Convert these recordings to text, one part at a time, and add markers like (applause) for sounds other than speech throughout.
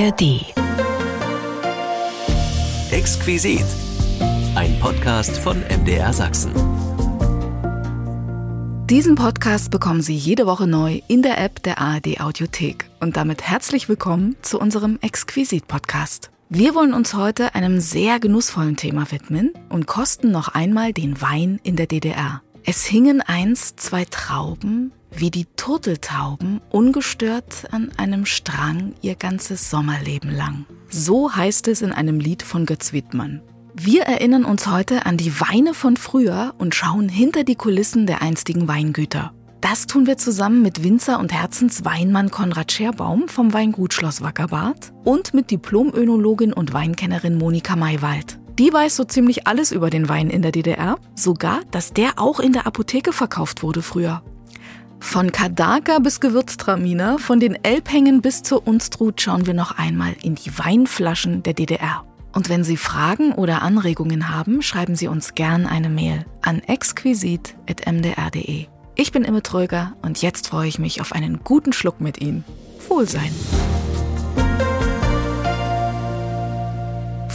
ARD. Exquisit. Ein Podcast von MDR Sachsen. Diesen Podcast bekommen Sie jede Woche neu in der App der ARD Audiothek. Und damit herzlich willkommen zu unserem Exquisit-Podcast. Wir wollen uns heute einem sehr genussvollen Thema widmen und kosten noch einmal den Wein in der DDR. Es hingen einst zwei Trauben wie die Turteltauben ungestört an einem Strang ihr ganzes Sommerleben lang. So heißt es in einem Lied von Götz Wittmann. Wir erinnern uns heute an die Weine von früher und schauen hinter die Kulissen der einstigen Weingüter. Das tun wir zusammen mit Winzer und Herzensweinmann Konrad Scherbaum vom Weingut Schloss Wackerbad und mit Diplomönologin und Weinkennerin Monika Maywald. Die weiß so ziemlich alles über den Wein in der DDR, sogar, dass der auch in der Apotheke verkauft wurde früher. Von Kadaka bis Gewürztraminer, von den Elbhängen bis zur Unstrut schauen wir noch einmal in die Weinflaschen der DDR. Und wenn Sie Fragen oder Anregungen haben, schreiben Sie uns gern eine Mail an exquisit.mdr.de. Ich bin Imme Tröger und jetzt freue ich mich auf einen guten Schluck mit Ihnen. Wohlsein!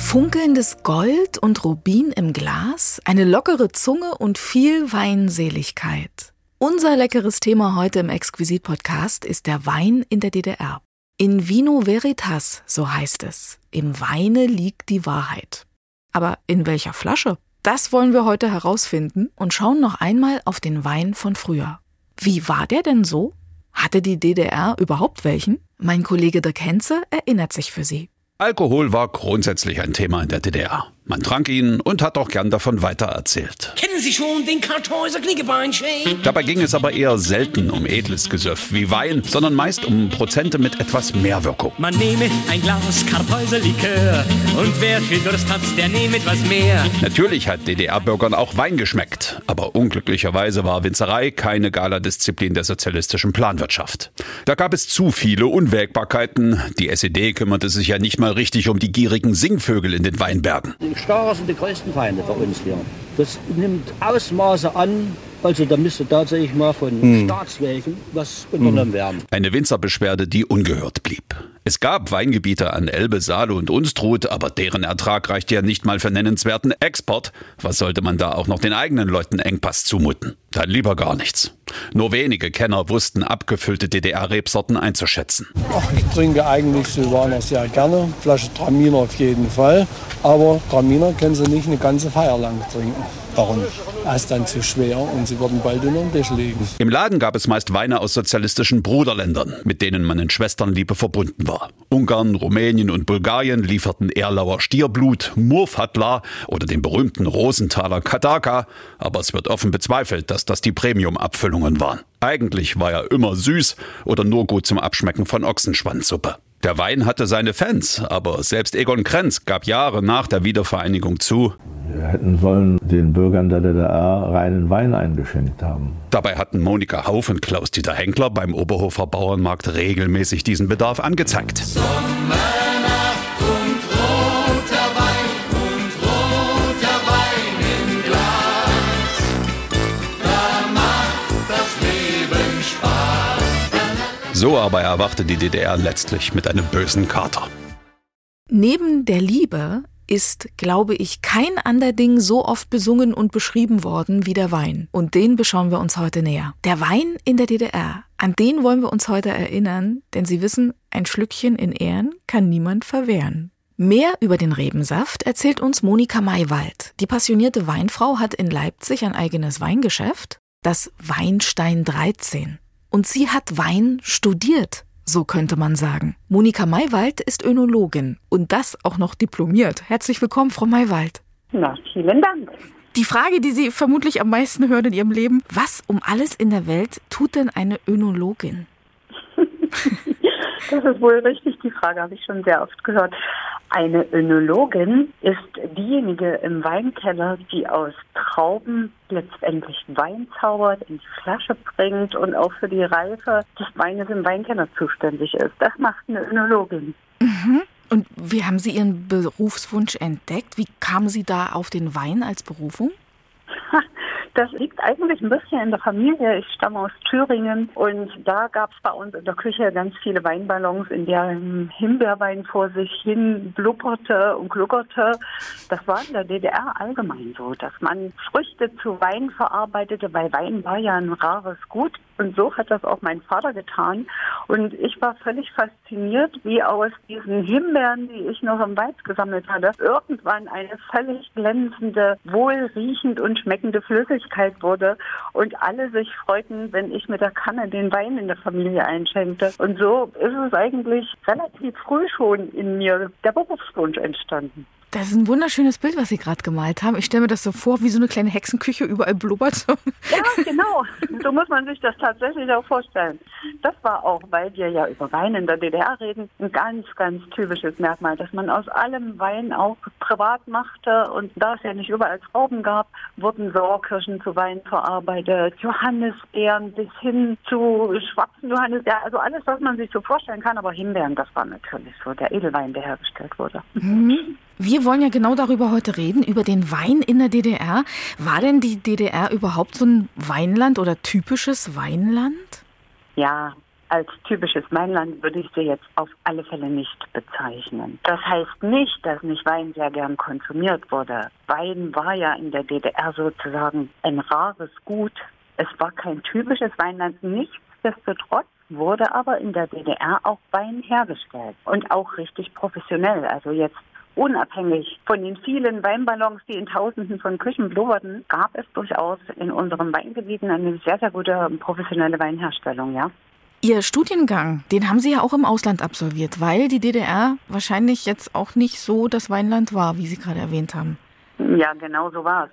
Funkelndes Gold und Rubin im Glas, eine lockere Zunge und viel Weinseligkeit. Unser leckeres Thema heute im Exquisit-Podcast ist der Wein in der DDR. In Vino Veritas, so heißt es. Im Weine liegt die Wahrheit. Aber in welcher Flasche? Das wollen wir heute herausfinden und schauen noch einmal auf den Wein von früher. Wie war der denn so? Hatte die DDR überhaupt welchen? Mein Kollege Dirk Henze erinnert sich für Sie. Alkohol war grundsätzlich ein Thema in der DDR. Man trank ihn und hat auch gern davon weitererzählt. Kennen Sie schon den Kartäuser Knickebeinchen? Dabei ging es aber eher selten um edles Gesöff wie Wein, sondern meist um Prozente mit etwas mehr Wirkung. Man nehme ein Glas Kartäuser Likör und wer viel Durst hat, der nehme etwas mehr. Natürlich hat DDR-Bürgern auch Wein geschmeckt, aber unglücklicherweise war Winzerei keine Gala-Disziplin der sozialistischen Planwirtschaft. Da gab es zu viele Unwägbarkeiten. Die SED kümmerte sich ja nicht mal richtig um die gierigen Singvögel in den Weinbergen. Die Staarer sind die größten Feinde für uns hier. Das nimmt Ausmaße an, also da müsste tatsächlich mal von Hm. Staatswegen was unternommen werden. Eine Winzerbeschwerde, die ungehört blieb. Es gab Weingebiete an Elbe, Saale und Unstrut, aber deren Ertrag reichte ja nicht mal für nennenswerten Export. Was sollte man da auch noch den eigenen Leuten Engpass zumuten? Dann lieber gar nichts. Nur wenige Kenner wussten abgefüllte DDR-Rebsorten einzuschätzen. Ich trinke eigentlich Silvaner sehr gerne, Flasche Traminer auf jeden Fall. Aber Traminer können Sie nicht eine ganze Feier lang trinken. Warum? Er ist dann zu schwer und Sie würden bald unter den Tisch liegen. Im Laden gab es meist Weine aus sozialistischen Bruderländern, mit denen man in Schwesternliebe verbunden war. Ungarn, Rumänien und Bulgarien lieferten Erlauer Stierblut, Murfatla oder den berühmten Rosenthaler Kadaka, aber es wird offen bezweifelt, dass das die Premium-Abfüllungen waren. Eigentlich war er immer süß oder nur gut zum Abschmecken von Ochsenschwanzsuppe. Der Wein hatte seine Fans, aber selbst Egon Krenz gab Jahre nach der Wiedervereinigung zu, Wir hätten sollen den Bürgern der DDR reinen Wein eingeschenkt haben. Dabei hatten Monika Hauf und Klaus-Dieter Henkler beim Oberhofer Bauernmarkt regelmäßig diesen Bedarf angezeigt. So aber erwachte die DDR letztlich mit einem bösen Kater. Neben der Liebe ist, glaube ich, kein ander Ding so oft besungen und beschrieben worden wie der Wein. Und den beschauen wir uns heute näher. Der Wein in der DDR. An den wollen wir uns heute erinnern, denn Sie wissen, ein Schlückchen in Ehren kann niemand verwehren. Mehr über den Rebensaft erzählt uns Monika Maywald. Die passionierte Weinfrau hat in Leipzig ein eigenes Weingeschäft, das Weinstein 13. Und sie hat Wein studiert, so könnte man sagen. Monika Maywald ist Önologin und das auch noch diplomiert. Herzlich willkommen, Frau Maywald. Na, vielen Dank. Die Frage, die Sie vermutlich am meisten hören in Ihrem Leben, was um alles in der Welt tut denn eine Önologin? Das ist wohl richtig. Die Frage habe ich schon sehr oft gehört. Eine Önologin ist diejenige im Weinkeller, die aus Trauben letztendlich Wein zaubert, in die Flasche bringt und auch für die Reife des Weines im Weinkeller zuständig ist. Das macht eine Önologin. Und wie haben Sie Ihren Berufswunsch entdeckt? Wie kamen Sie da auf den Wein als Berufung? (laughs) Das liegt eigentlich ein bisschen in der Familie. Ich stamme aus Thüringen und da gab es bei uns in der Küche ganz viele Weinballons, in deren Himbeerwein vor sich hin blubberte und gluckerte. Das war in der DDR allgemein so, dass man Früchte zu Wein verarbeitete, weil Wein war ja ein rares Gut. Und so hat das auch mein Vater getan. Und ich war völlig fasziniert, wie aus diesen Himbeeren, die ich noch im Wald gesammelt hatte, irgendwann eine völlig glänzende, wohlriechend und schmeckende Flüssigkeit wurde. Und alle sich freuten, wenn ich mit der Kanne den Wein in der Familie einschenkte. Und so ist es eigentlich relativ früh schon in mir der Berufswunsch entstanden. Das ist ein wunderschönes Bild, was Sie gerade gemalt haben. Ich stelle mir das so vor, wie so eine kleine Hexenküche, überall blubbert. (laughs) Ja, genau. So muss man sich das tatsächlich auch vorstellen. Das war auch, weil wir ja über Wein in der DDR reden, ein ganz, ganz typisches Merkmal, dass man aus allem Wein auch privat machte. Und da es ja nicht überall Trauben gab, wurden Sauerkirschen zu Wein verarbeitet, Johannisbeeren bis hin zu schwarzen Johannisbeeren. Also alles, was man sich so vorstellen kann. Aber Himbeeren, das war natürlich so der Edelwein, der hergestellt wurde. Mhm. Wir wollen ja genau darüber heute reden, über den Wein in der DDR. War denn die DDR überhaupt so ein Weinland oder typisches Weinland? Ja, als typisches Weinland würde ich sie jetzt auf alle Fälle nicht bezeichnen. Das heißt nicht, dass nicht Wein sehr gern konsumiert wurde. Wein war ja in der DDR sozusagen ein rares Gut. Es war kein typisches Weinland. Nichtsdestotrotz wurde aber in der DDR auch Wein hergestellt und auch richtig professionell. Also jetzt unabhängig von den vielen Weinballons, die in Tausenden von Küchen blubberten, gab es durchaus in unseren Weingebieten eine sehr, sehr gute professionelle Weinherstellung, ja. Ihr Studiengang, den haben Sie ja auch im Ausland absolviert, weil die DDR wahrscheinlich jetzt auch nicht so das Weinland war, wie Sie gerade erwähnt haben. Ja, genau so war es.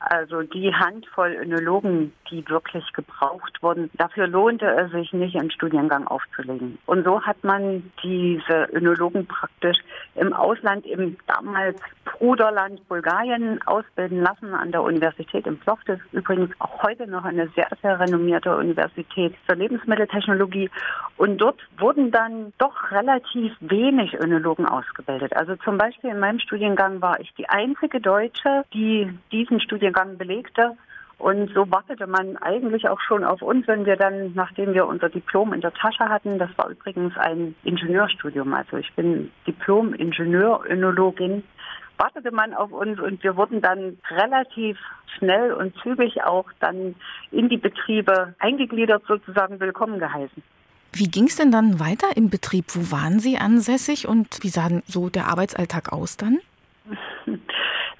Also die Handvoll Önologen, die wirklich gebraucht wurden, dafür lohnte es sich nicht, einen Studiengang aufzulegen. Und so hat man diese Önologen praktisch im Ausland, im damals Bruderland Bulgarien ausbilden lassen an der Universität in Plovdiv. Übrigens auch heute noch eine sehr, sehr renommierte Universität für Lebensmitteltechnologie. Und dort wurden dann doch relativ wenig Önologen ausgebildet. Also zum Beispiel in meinem Studiengang war ich die einzige Deutsche, die diesen Studiengang Studiengang belegte. Und so wartete man eigentlich auch schon auf uns, wenn wir dann, nachdem wir unser Diplom in der Tasche hatten, das war übrigens ein Ingenieurstudium, also ich bin Diplom-Ingenieur-Önologin, wartete man auf uns und wir wurden dann relativ schnell und zügig auch dann in die Betriebe eingegliedert, sozusagen willkommen geheißen. Wie ging es denn dann weiter im Betrieb? Wo waren Sie ansässig und wie sah so der Arbeitsalltag aus dann?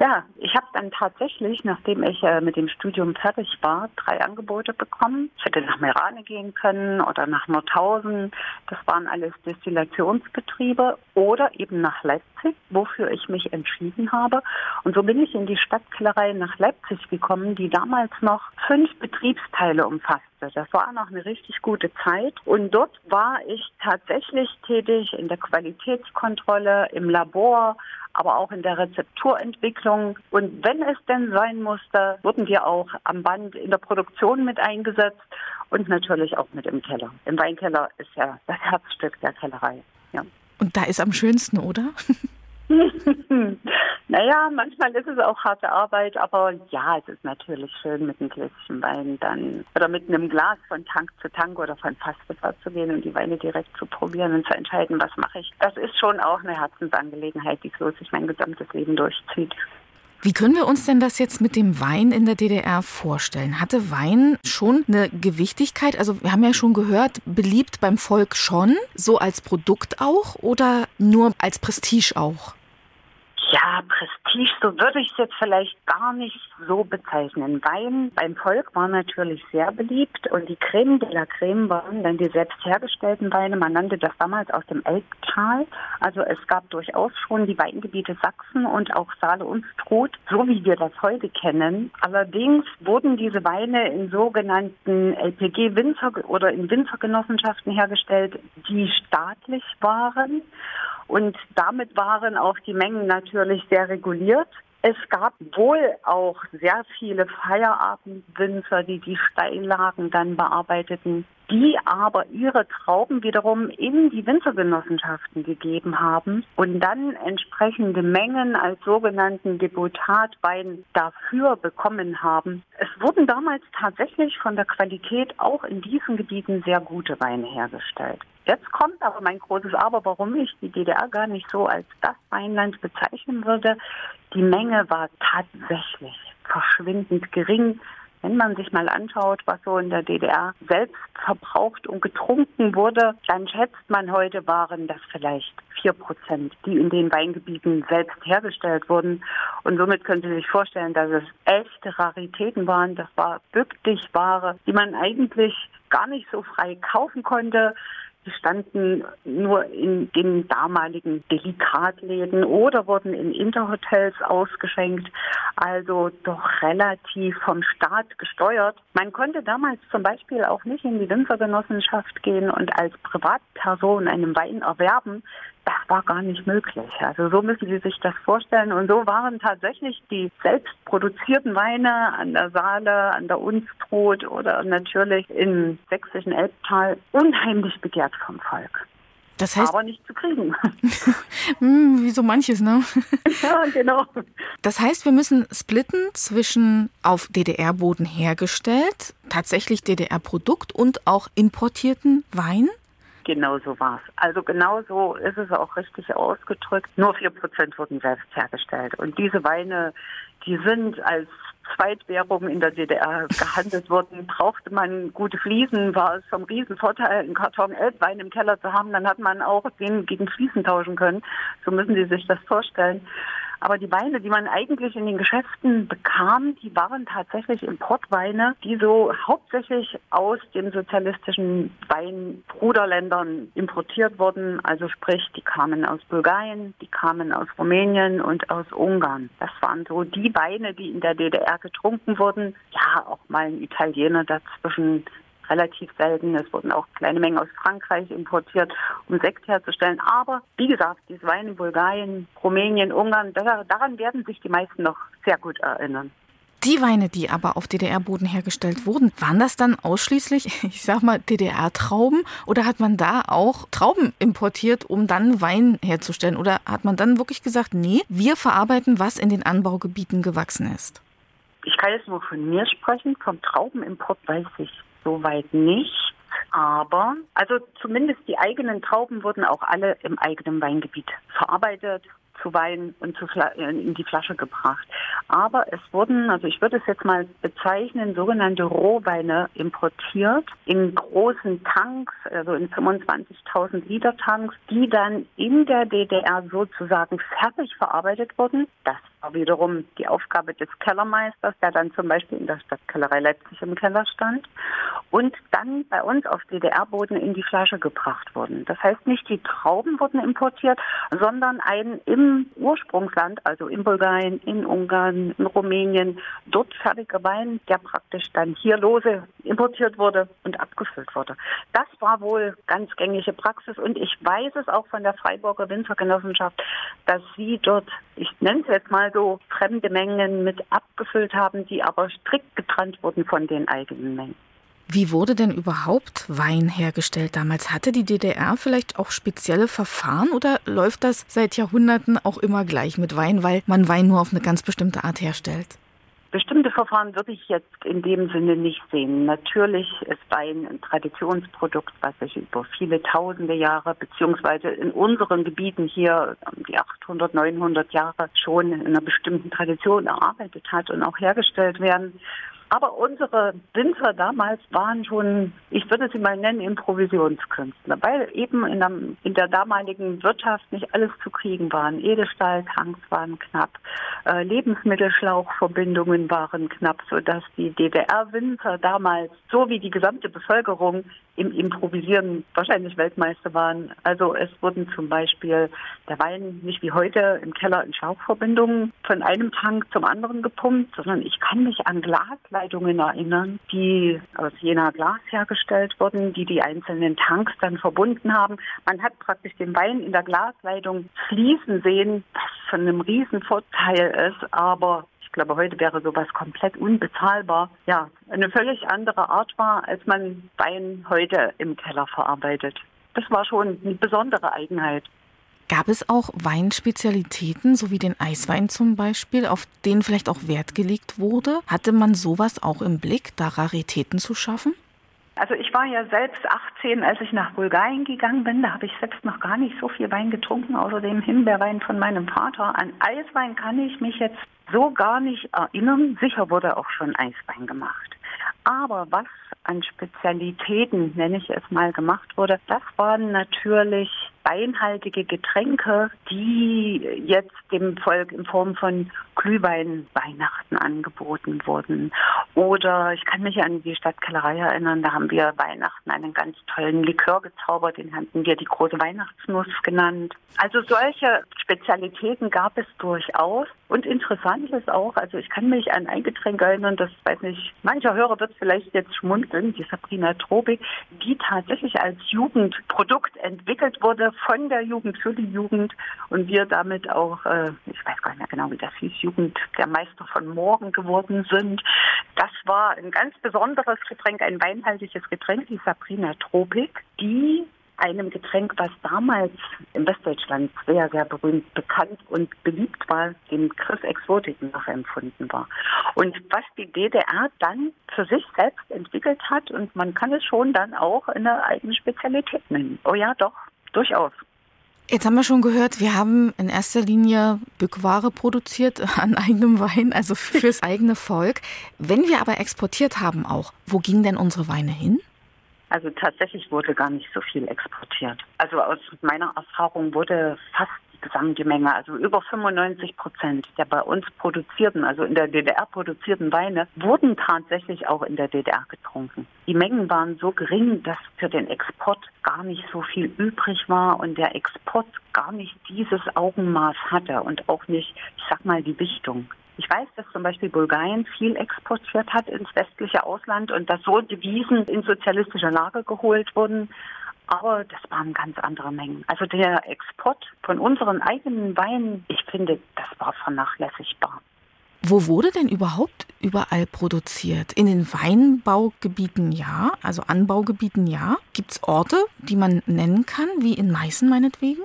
Ja, ich habe dann tatsächlich, nachdem ich äh, mit dem Studium fertig war, drei Angebote bekommen. Ich hätte nach Merane gehen können oder nach Nordhausen. Das waren alles Destillationsbetriebe oder eben nach Leipzig, wofür ich mich entschieden habe. Und so bin ich in die Stadtkellerei nach Leipzig gekommen, die damals noch fünf Betriebsteile umfasste. Das war noch eine richtig gute Zeit. Und dort war ich tatsächlich tätig in der Qualitätskontrolle, im Labor, aber auch in der Rezepturentwicklung. Und wenn es denn sein musste, wurden wir auch am Band in der Produktion mit eingesetzt und natürlich auch mit im Keller. Im Weinkeller ist ja das Herzstück der Kellerei. Ja. Und da ist am schönsten, oder? (laughs) (laughs) naja, manchmal ist es auch harte Arbeit, aber ja, es ist natürlich schön, mit einem Gläschen Wein dann oder mit einem Glas von Tank zu Tank oder von Fass zu Fass zu gehen und die Weine direkt zu probieren und zu entscheiden, was mache ich. Das ist schon auch eine Herzensangelegenheit, die so sich mein gesamtes Leben durchzieht. Wie können wir uns denn das jetzt mit dem Wein in der DDR vorstellen? Hatte Wein schon eine Gewichtigkeit? Also wir haben ja schon gehört, beliebt beim Volk schon, so als Produkt auch oder nur als Prestige auch? Ja, Prestige, so würde ich es jetzt vielleicht gar nicht so bezeichnen. Wein beim Volk war natürlich sehr beliebt und die Creme de la Creme waren dann die selbst hergestellten Weine. Man nannte das damals aus dem Elbtal. Also es gab durchaus schon die Weingebiete Sachsen und auch Saale und Stroh, so wie wir das heute kennen. Allerdings wurden diese Weine in sogenannten LPG-Winzer oder in Winzergenossenschaften hergestellt, die staatlich waren. Und damit waren auch die Mengen natürlich sehr reguliert. Es gab wohl auch sehr viele Feierabendwinzer, die die Steillagen dann bearbeiteten. die aber ihre Trauben wiederum in die Winzergenossenschaften gegeben haben und dann entsprechende Mengen als sogenannten Deputatwein dafür bekommen haben. Es wurden damals tatsächlich von der Qualität auch in diesen Gebieten sehr gute Weine hergestellt. Jetzt kommt aber mein großes Aber, warum ich die DDR gar nicht so als das Weinland bezeichnen würde. Die Menge war tatsächlich verschwindend gering. Wenn man sich mal anschaut, was so in der DDR selbst verbraucht und getrunken wurde, dann schätzt man heute waren das vielleicht vier Prozent, die in den Weingebieten selbst hergestellt wurden. Und somit können Sie sich vorstellen, dass es echte Raritäten waren. Das war wirklich Ware, die man eigentlich gar nicht so frei kaufen konnte. Die standen nur in den damaligen Delikatläden oder wurden in Interhotels ausgeschenkt, also doch relativ vom Staat gesteuert. Man konnte damals zum Beispiel auch nicht in die Winzergenossenschaft gehen und als Privatperson einen Wein erwerben, das war gar nicht möglich. Also so müssen Sie sich das vorstellen. Und so waren tatsächlich die selbst produzierten Weine an der Saale, an der Unstrut oder natürlich im sächsischen Elbtal unheimlich begehrt vom Volk. Das heißt, aber nicht zu kriegen. (laughs) hm, wie so manches, ne? (laughs) ja, genau. Das heißt, wir müssen splitten zwischen auf DDR-Boden hergestellt, tatsächlich DDR-Produkt und auch importierten Wein? Genau so war es. Also genau so ist es auch richtig ausgedrückt. Nur vier Prozent wurden selbst hergestellt. Und diese Weine, die sind als Zweitwährung in der DDR gehandelt worden. Brauchte man gute Fliesen, war es vom Riesenvorteil, einen Karton Elbwein im Keller zu haben. Dann hat man auch den gegen Fliesen tauschen können. So müssen Sie sich das vorstellen. Aber die Weine, die man eigentlich in den Geschäften bekam, die waren tatsächlich Importweine, die so hauptsächlich aus den sozialistischen Weinbruderländern importiert wurden. Also sprich, die kamen aus Bulgarien, die kamen aus Rumänien und aus Ungarn. Das waren so die Weine, die in der DDR getrunken wurden. Ja, auch mal ein Italiener dazwischen relativ selten. Es wurden auch kleine Mengen aus Frankreich importiert, um Sekt herzustellen. Aber wie gesagt, diese Weine in Bulgarien, Rumänien, Ungarn, daran werden sich die meisten noch sehr gut erinnern. Die Weine, die aber auf DDR-Boden hergestellt wurden, waren das dann ausschließlich, (laughs) ich sag mal, DDR-Trauben oder hat man da auch Trauben importiert, um dann Wein herzustellen? Oder hat man dann wirklich gesagt, nee, wir verarbeiten, was in den Anbaugebieten gewachsen ist? Ich kann jetzt nur von mir sprechen, vom Traubenimport weiß ich soweit nicht. Aber, also zumindest die eigenen Trauben wurden auch alle im eigenen Weingebiet verarbeitet, zu Wein und zu äh, in die Flasche gebracht. Aber es wurden, also ich würde es jetzt mal bezeichnen, sogenannte Rohweine importiert in großen Tanks, also in 25.000 Liter Tanks, die dann in der DDR sozusagen fertig verarbeitet wurden. Das wiederum die Aufgabe des Kellermeisters, der dann zum Beispiel in der Stadtkellerei Leipzig im Keller stand und dann bei uns auf DDR-Boden in die Flasche gebracht wurden. Das heißt, nicht die Trauben wurden importiert, sondern ein im Ursprungsland, also in Bulgarien, in Ungarn, in Rumänien, dort fertiger Wein, der praktisch dann hier lose importiert wurde und abgefüllt wurde. Das war wohl ganz gängige Praxis und ich weiß es auch von der Freiburger Winzergenossenschaft, dass sie dort, ich nenne es jetzt mal so, fremde Mengen mit abgefüllt haben, die aber strikt getrennt wurden von den eigenen Mengen. Wie wurde denn überhaupt Wein hergestellt damals? Hatte die DDR vielleicht auch spezielle Verfahren oder läuft das seit Jahrhunderten auch immer gleich mit Wein, weil man Wein nur auf eine ganz bestimmte Art herstellt? Bestimmte Verfahren würde ich jetzt in dem Sinne nicht sehen. Natürlich ist Wein ein Traditionsprodukt, was sich über viele tausende Jahre, beziehungsweise in unseren Gebieten hier die 800, 900 Jahre schon in einer bestimmten Tradition erarbeitet hat und auch hergestellt werden. Aber unsere Winzer damals waren schon, ich würde sie mal nennen, Improvisionskünstler, weil eben in der, in der damaligen Wirtschaft nicht alles zu kriegen waren. Edelstahltanks waren knapp, äh, Lebensmittelschlauchverbindungen waren knapp, sodass die DDR-Winzer damals, so wie die gesamte Bevölkerung, im Improvisieren wahrscheinlich Weltmeister waren. Also es wurden zum Beispiel der Wein nicht wie heute im Keller in Schlauchverbindungen von einem Tank zum anderen gepumpt, sondern ich kann mich an Glasleitungen erinnern, die aus jener Glas hergestellt wurden, die die einzelnen Tanks dann verbunden haben. Man hat praktisch den Wein in der Glasleitung fließen sehen, was von einem Riesenvorteil ist, aber Ich glaube, heute wäre sowas komplett unbezahlbar. Ja, eine völlig andere Art war, als man Wein heute im Keller verarbeitet. Das war schon eine besondere Eigenheit. Gab es auch Weinspezialitäten, so wie den Eiswein zum Beispiel, auf den vielleicht auch Wert gelegt wurde? Hatte man sowas auch im Blick, da Raritäten zu schaffen? Also ich war ja selbst 18, als ich nach Bulgarien gegangen bin. Da habe ich selbst noch gar nicht so viel Wein getrunken, außer dem Himbeerwein von meinem Vater. An Eiswein kann ich mich jetzt so gar nicht erinnern. Sicher wurde auch schon Eiswein gemacht. Aber was an Spezialitäten, nenne ich es mal, gemacht wurde, das waren natürlich weinhaltige Getränke, die jetzt dem Volk in Form von Glühwein Weihnachten angeboten wurden. Oder ich kann mich an die Stadtkellerei erinnern, da haben wir Weihnachten einen ganz tollen Likör gezaubert, den hatten wir die große Weihnachtsnuss genannt. Also solche Spezialitäten gab es durchaus. Und interessant ist auch, also ich kann mich an ein Getränk erinnern, das weiß nicht, mancher Hörer wird vielleicht jetzt schmunzeln, die Sabrina Tropik, die tatsächlich als Jugendprodukt entwickelt wurde von der Jugend für die Jugend und wir damit auch, äh, ich weiß gar nicht mehr genau, wie das hieß, Jugend der Meister von morgen geworden sind. Das war ein ganz besonderes Getränk, ein weinhaltiges Getränk, die Sabrina Tropik, die einem Getränk, was damals in Westdeutschland sehr, sehr berühmt, bekannt und beliebt war, dem Chris Exotik nachempfunden war. Und was die DDR dann für sich selbst entwickelt hat und man kann es schon dann auch in eine eigene Spezialität nennen. Oh ja, doch, durchaus. Jetzt haben wir schon gehört, wir haben in erster Linie Bückware produziert (laughs) an eigenem Wein, also fürs eigene Volk. Wenn wir aber exportiert haben auch, wo gingen denn unsere Weine hin? Also tatsächlich wurde gar nicht so viel exportiert. Also aus meiner Erfahrung wurde fast die gesamte Menge, also über 95 Prozent der bei uns produzierten, also in der DDR produzierten Weine, wurden tatsächlich auch in der DDR getrunken. Die Mengen waren so gering, dass für den Export gar nicht so viel übrig war und der Export gar nicht dieses Augenmaß hatte und auch nicht, ich sag mal, die Wichtung. Ich weiß, dass zum Beispiel Bulgarien viel exportiert hat ins westliche Ausland und dass so Devisen in sozialistische Lager geholt wurden. Aber das waren ganz andere Mengen. Also der Export von unseren eigenen Weinen, ich finde, das war vernachlässigbar. Wo wurde denn überhaupt überall produziert? In den Weinbaugebieten ja, also Anbaugebieten ja. Gibt es Orte, die man nennen kann, wie in Meißen meinetwegen?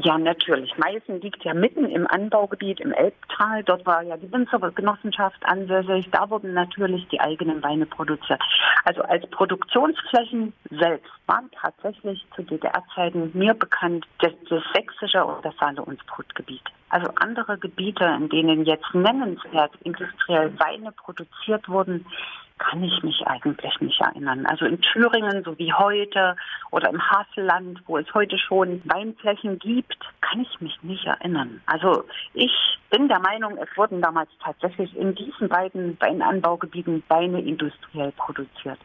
Ja, natürlich. Meißen liegt ja mitten im Anbaugebiet im Elbtal. Dort war ja die Winzergenossenschaft ansässig. Da wurden natürlich die eigenen Weine produziert. Also als Produktionsflächen selbst waren tatsächlich zu DDR-Zeiten mir bekannt das, das sächsische und das Saale-Unstrut-Gebiet. Also andere Gebiete, in denen jetzt nennenswert industriell Weine produziert wurden, kann ich mich eigentlich nicht erinnern. Also in Thüringen, so wie heute, oder im Havelland, wo es heute schon Weinflächen gibt, kann ich mich nicht erinnern. Also ich bin der Meinung, es wurden damals tatsächlich in diesen beiden Weinanbaugebieten Weine industriell produziert.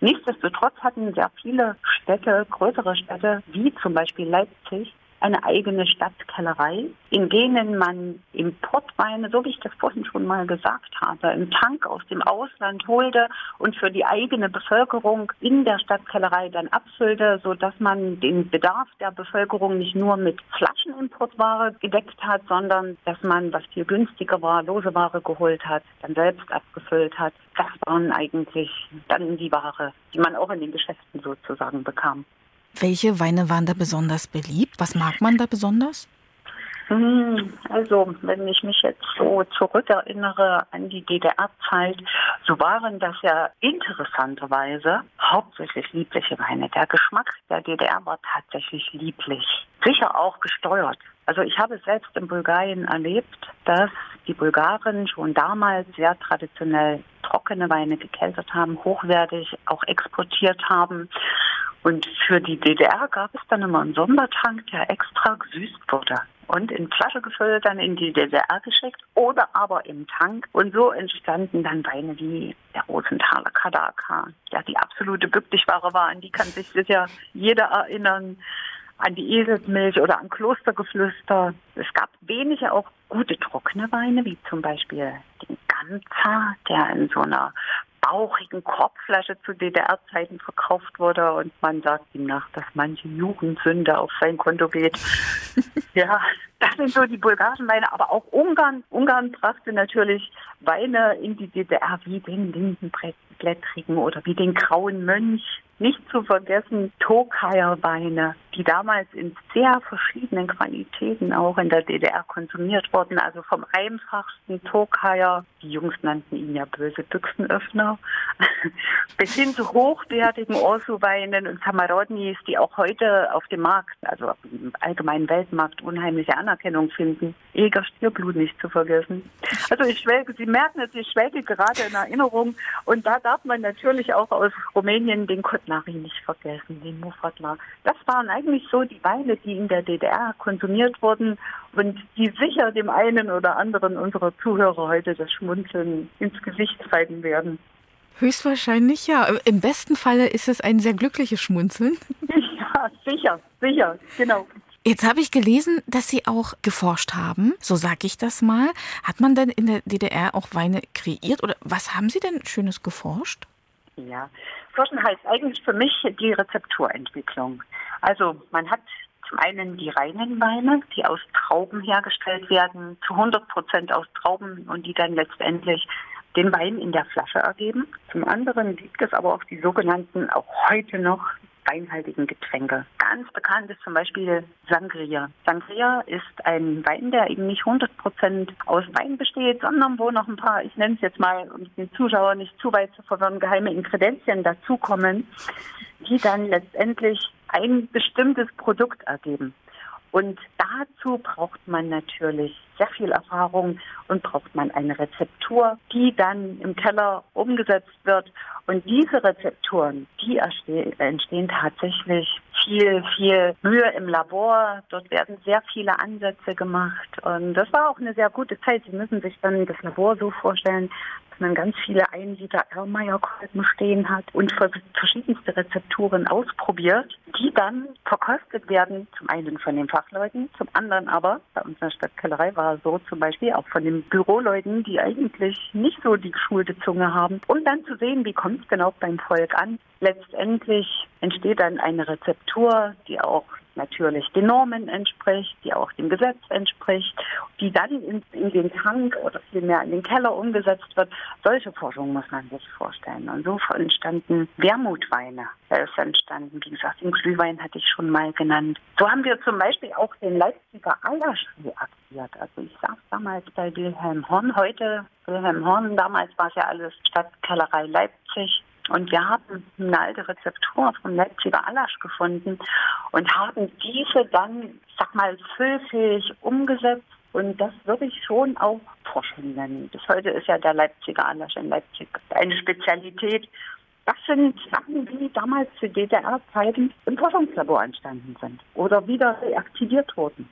Nichtsdestotrotz hatten sehr viele Städte, größere Städte, wie zum Beispiel Leipzig, eine eigene Stadtkellerei, in denen man Importweine, so wie ich das vorhin schon mal gesagt habe, im Tank aus dem Ausland holte und für die eigene Bevölkerung in der Stadtkellerei dann abfüllte, sodass man den Bedarf der Bevölkerung nicht nur mit Flaschenimportware gedeckt hat, sondern dass man, was viel günstiger war, lose Ware geholt hat, dann selbst abgefüllt hat. Das waren eigentlich dann die Ware, die man auch in den Geschäften sozusagen bekam. Welche Weine waren da besonders beliebt? Was mag man da besonders? Hm, also, wenn ich mich jetzt so zurückerinnere an die DDR-Zeit, so waren das ja interessanterweise hauptsächlich liebliche Weine. Der Geschmack der DDR war tatsächlich lieblich. Sicher auch gesteuert. Also ich habe selbst in Bulgarien erlebt, dass die Bulgaren schon damals sehr traditionell trockene Weine gekeltert haben, hochwertig auch exportiert haben. Und für die DDR gab es dann immer einen Sondertank, der extra gesüßt wurde und in Flasche gefüllt, dann in die DDR geschickt oder aber im Tank. Und so entstanden dann Weine wie der Rosenthaler Kadaka, der die absolute Bücklichware war, an die kann sich sicher jeder erinnern an die Eselsmilch oder an Klostergeflüster. Es gab wenige auch gute trockene Weine, wie zum Beispiel den Ganzer, der in so einer bauchigen Korbflasche zu DDR-Zeiten verkauft wurde und man sagt ihm nach, dass manche Jugendsünde auf sein Konto geht. (laughs) ja, das sind so die bulgarischen Weine, aber auch Ungarn. Ungarn brachte natürlich Weine in die DDR wie den Lindenblättrigen oder wie den Grauen Mönch nicht zu vergessen Tokayer Weine, die damals in sehr verschiedenen Qualitäten auch in der DDR konsumiert wurden. Also vom einfachsten Tokayer, die Jungs nannten ihn ja böse Büchsenöffner, (laughs) bis hin zu hochwertigen Orsu-Weinen und Samarodnis, die auch heute auf dem Markt, also im allgemeinen Weltmarkt, unheimliche Anerkennung finden. Eger Stierblut nicht zu vergessen. Also ich schwelge, Sie merken es, ich schwelge gerade in Erinnerung und da darf man natürlich auch aus Rumänien den Larry nicht vergessen, den Mufatla. Das waren eigentlich so die Weine, die in der DDR konsumiert wurden und die sicher dem einen oder anderen unserer Zuhörer heute das Schmunzeln ins Gesicht zeigen werden. Höchstwahrscheinlich ja. Im besten Falle ist es ein sehr glückliches Schmunzeln. (laughs) Ja, sicher, sicher, genau. Jetzt habe ich gelesen, dass Sie auch geforscht haben, so sage ich das mal. Hat man denn in der DDR auch Weine kreiert oder was haben Sie denn Schönes geforscht? Ja, Forschen heißt eigentlich für mich die Rezepturentwicklung. Also man hat zum einen die reinen Weine, die aus Trauben hergestellt werden, zu 100 Prozent aus Trauben und die dann letztendlich den Wein in der Flasche ergeben. Zum anderen gibt es aber auch die sogenannten, auch heute noch weinhaltigen Getränke. Ganz bekannt ist zum Beispiel Sangria. Sangria ist ein Wein, der eben nicht 100 Prozent aus Wein besteht, sondern wo noch ein paar, ich nenne es jetzt mal, um den Zuschauer nicht zu weit zu verwirren, geheime Ingredienzien dazukommen, die dann letztendlich ein bestimmtes Produkt ergeben. Und dazu braucht man natürlich sehr viel Erfahrung und braucht man eine Rezeptur, die dann im Keller umgesetzt wird. Und diese Rezepturen, die entstehen tatsächlich viel, viel Mühe im Labor. Dort werden sehr viele Ansätze gemacht. Und das war auch eine sehr gute Zeit. Sie müssen sich dann das Labor so vorstellen, dass man ganz viele 1 Liter Erlmeyer-Kolben stehen hat und verschiedenste Rezepturen ausprobiert, die dann verkostet werden, zum einen von den Fachleuten, zum anderen aber, bei unserer Stadtkellerei war es so zum Beispiel auch von den Büroleuten, die eigentlich nicht so die geschulte Zunge haben, um dann zu sehen, wie kommt es genau beim Volk an. Letztendlich entsteht dann eine Rezeptur, die auch natürlich den Normen entspricht, die auch dem Gesetz entspricht, die dann in, in, den Tank oder vielmehr in den Keller umgesetzt wird. Solche Forschung muss man sich vorstellen. Und so entstanden Wermutweine. Er ist entstanden, wie gesagt, den Glühwein hatte ich schon mal genannt. So haben wir zum Beispiel auch den Leipziger Eiersch reaktiviert. Also ich saß damals bei Wilhelm Horn, heute Wilhelm Horn, damals war es ja alles Stadtkellerei Leipzig. Und wir haben eine alte Rezeptur vom Leipziger Allasch gefunden und haben diese dann, sag mal, füllfähig umgesetzt. Und das würde ich schon auch Forschung nennen. Bis heute ist ja der Leipziger Allasch in Leipzig eine Spezialität. Das sind Sachen, die damals zu DDR-Zeiten im Forschungslabor entstanden sind oder wieder reaktiviert wurden.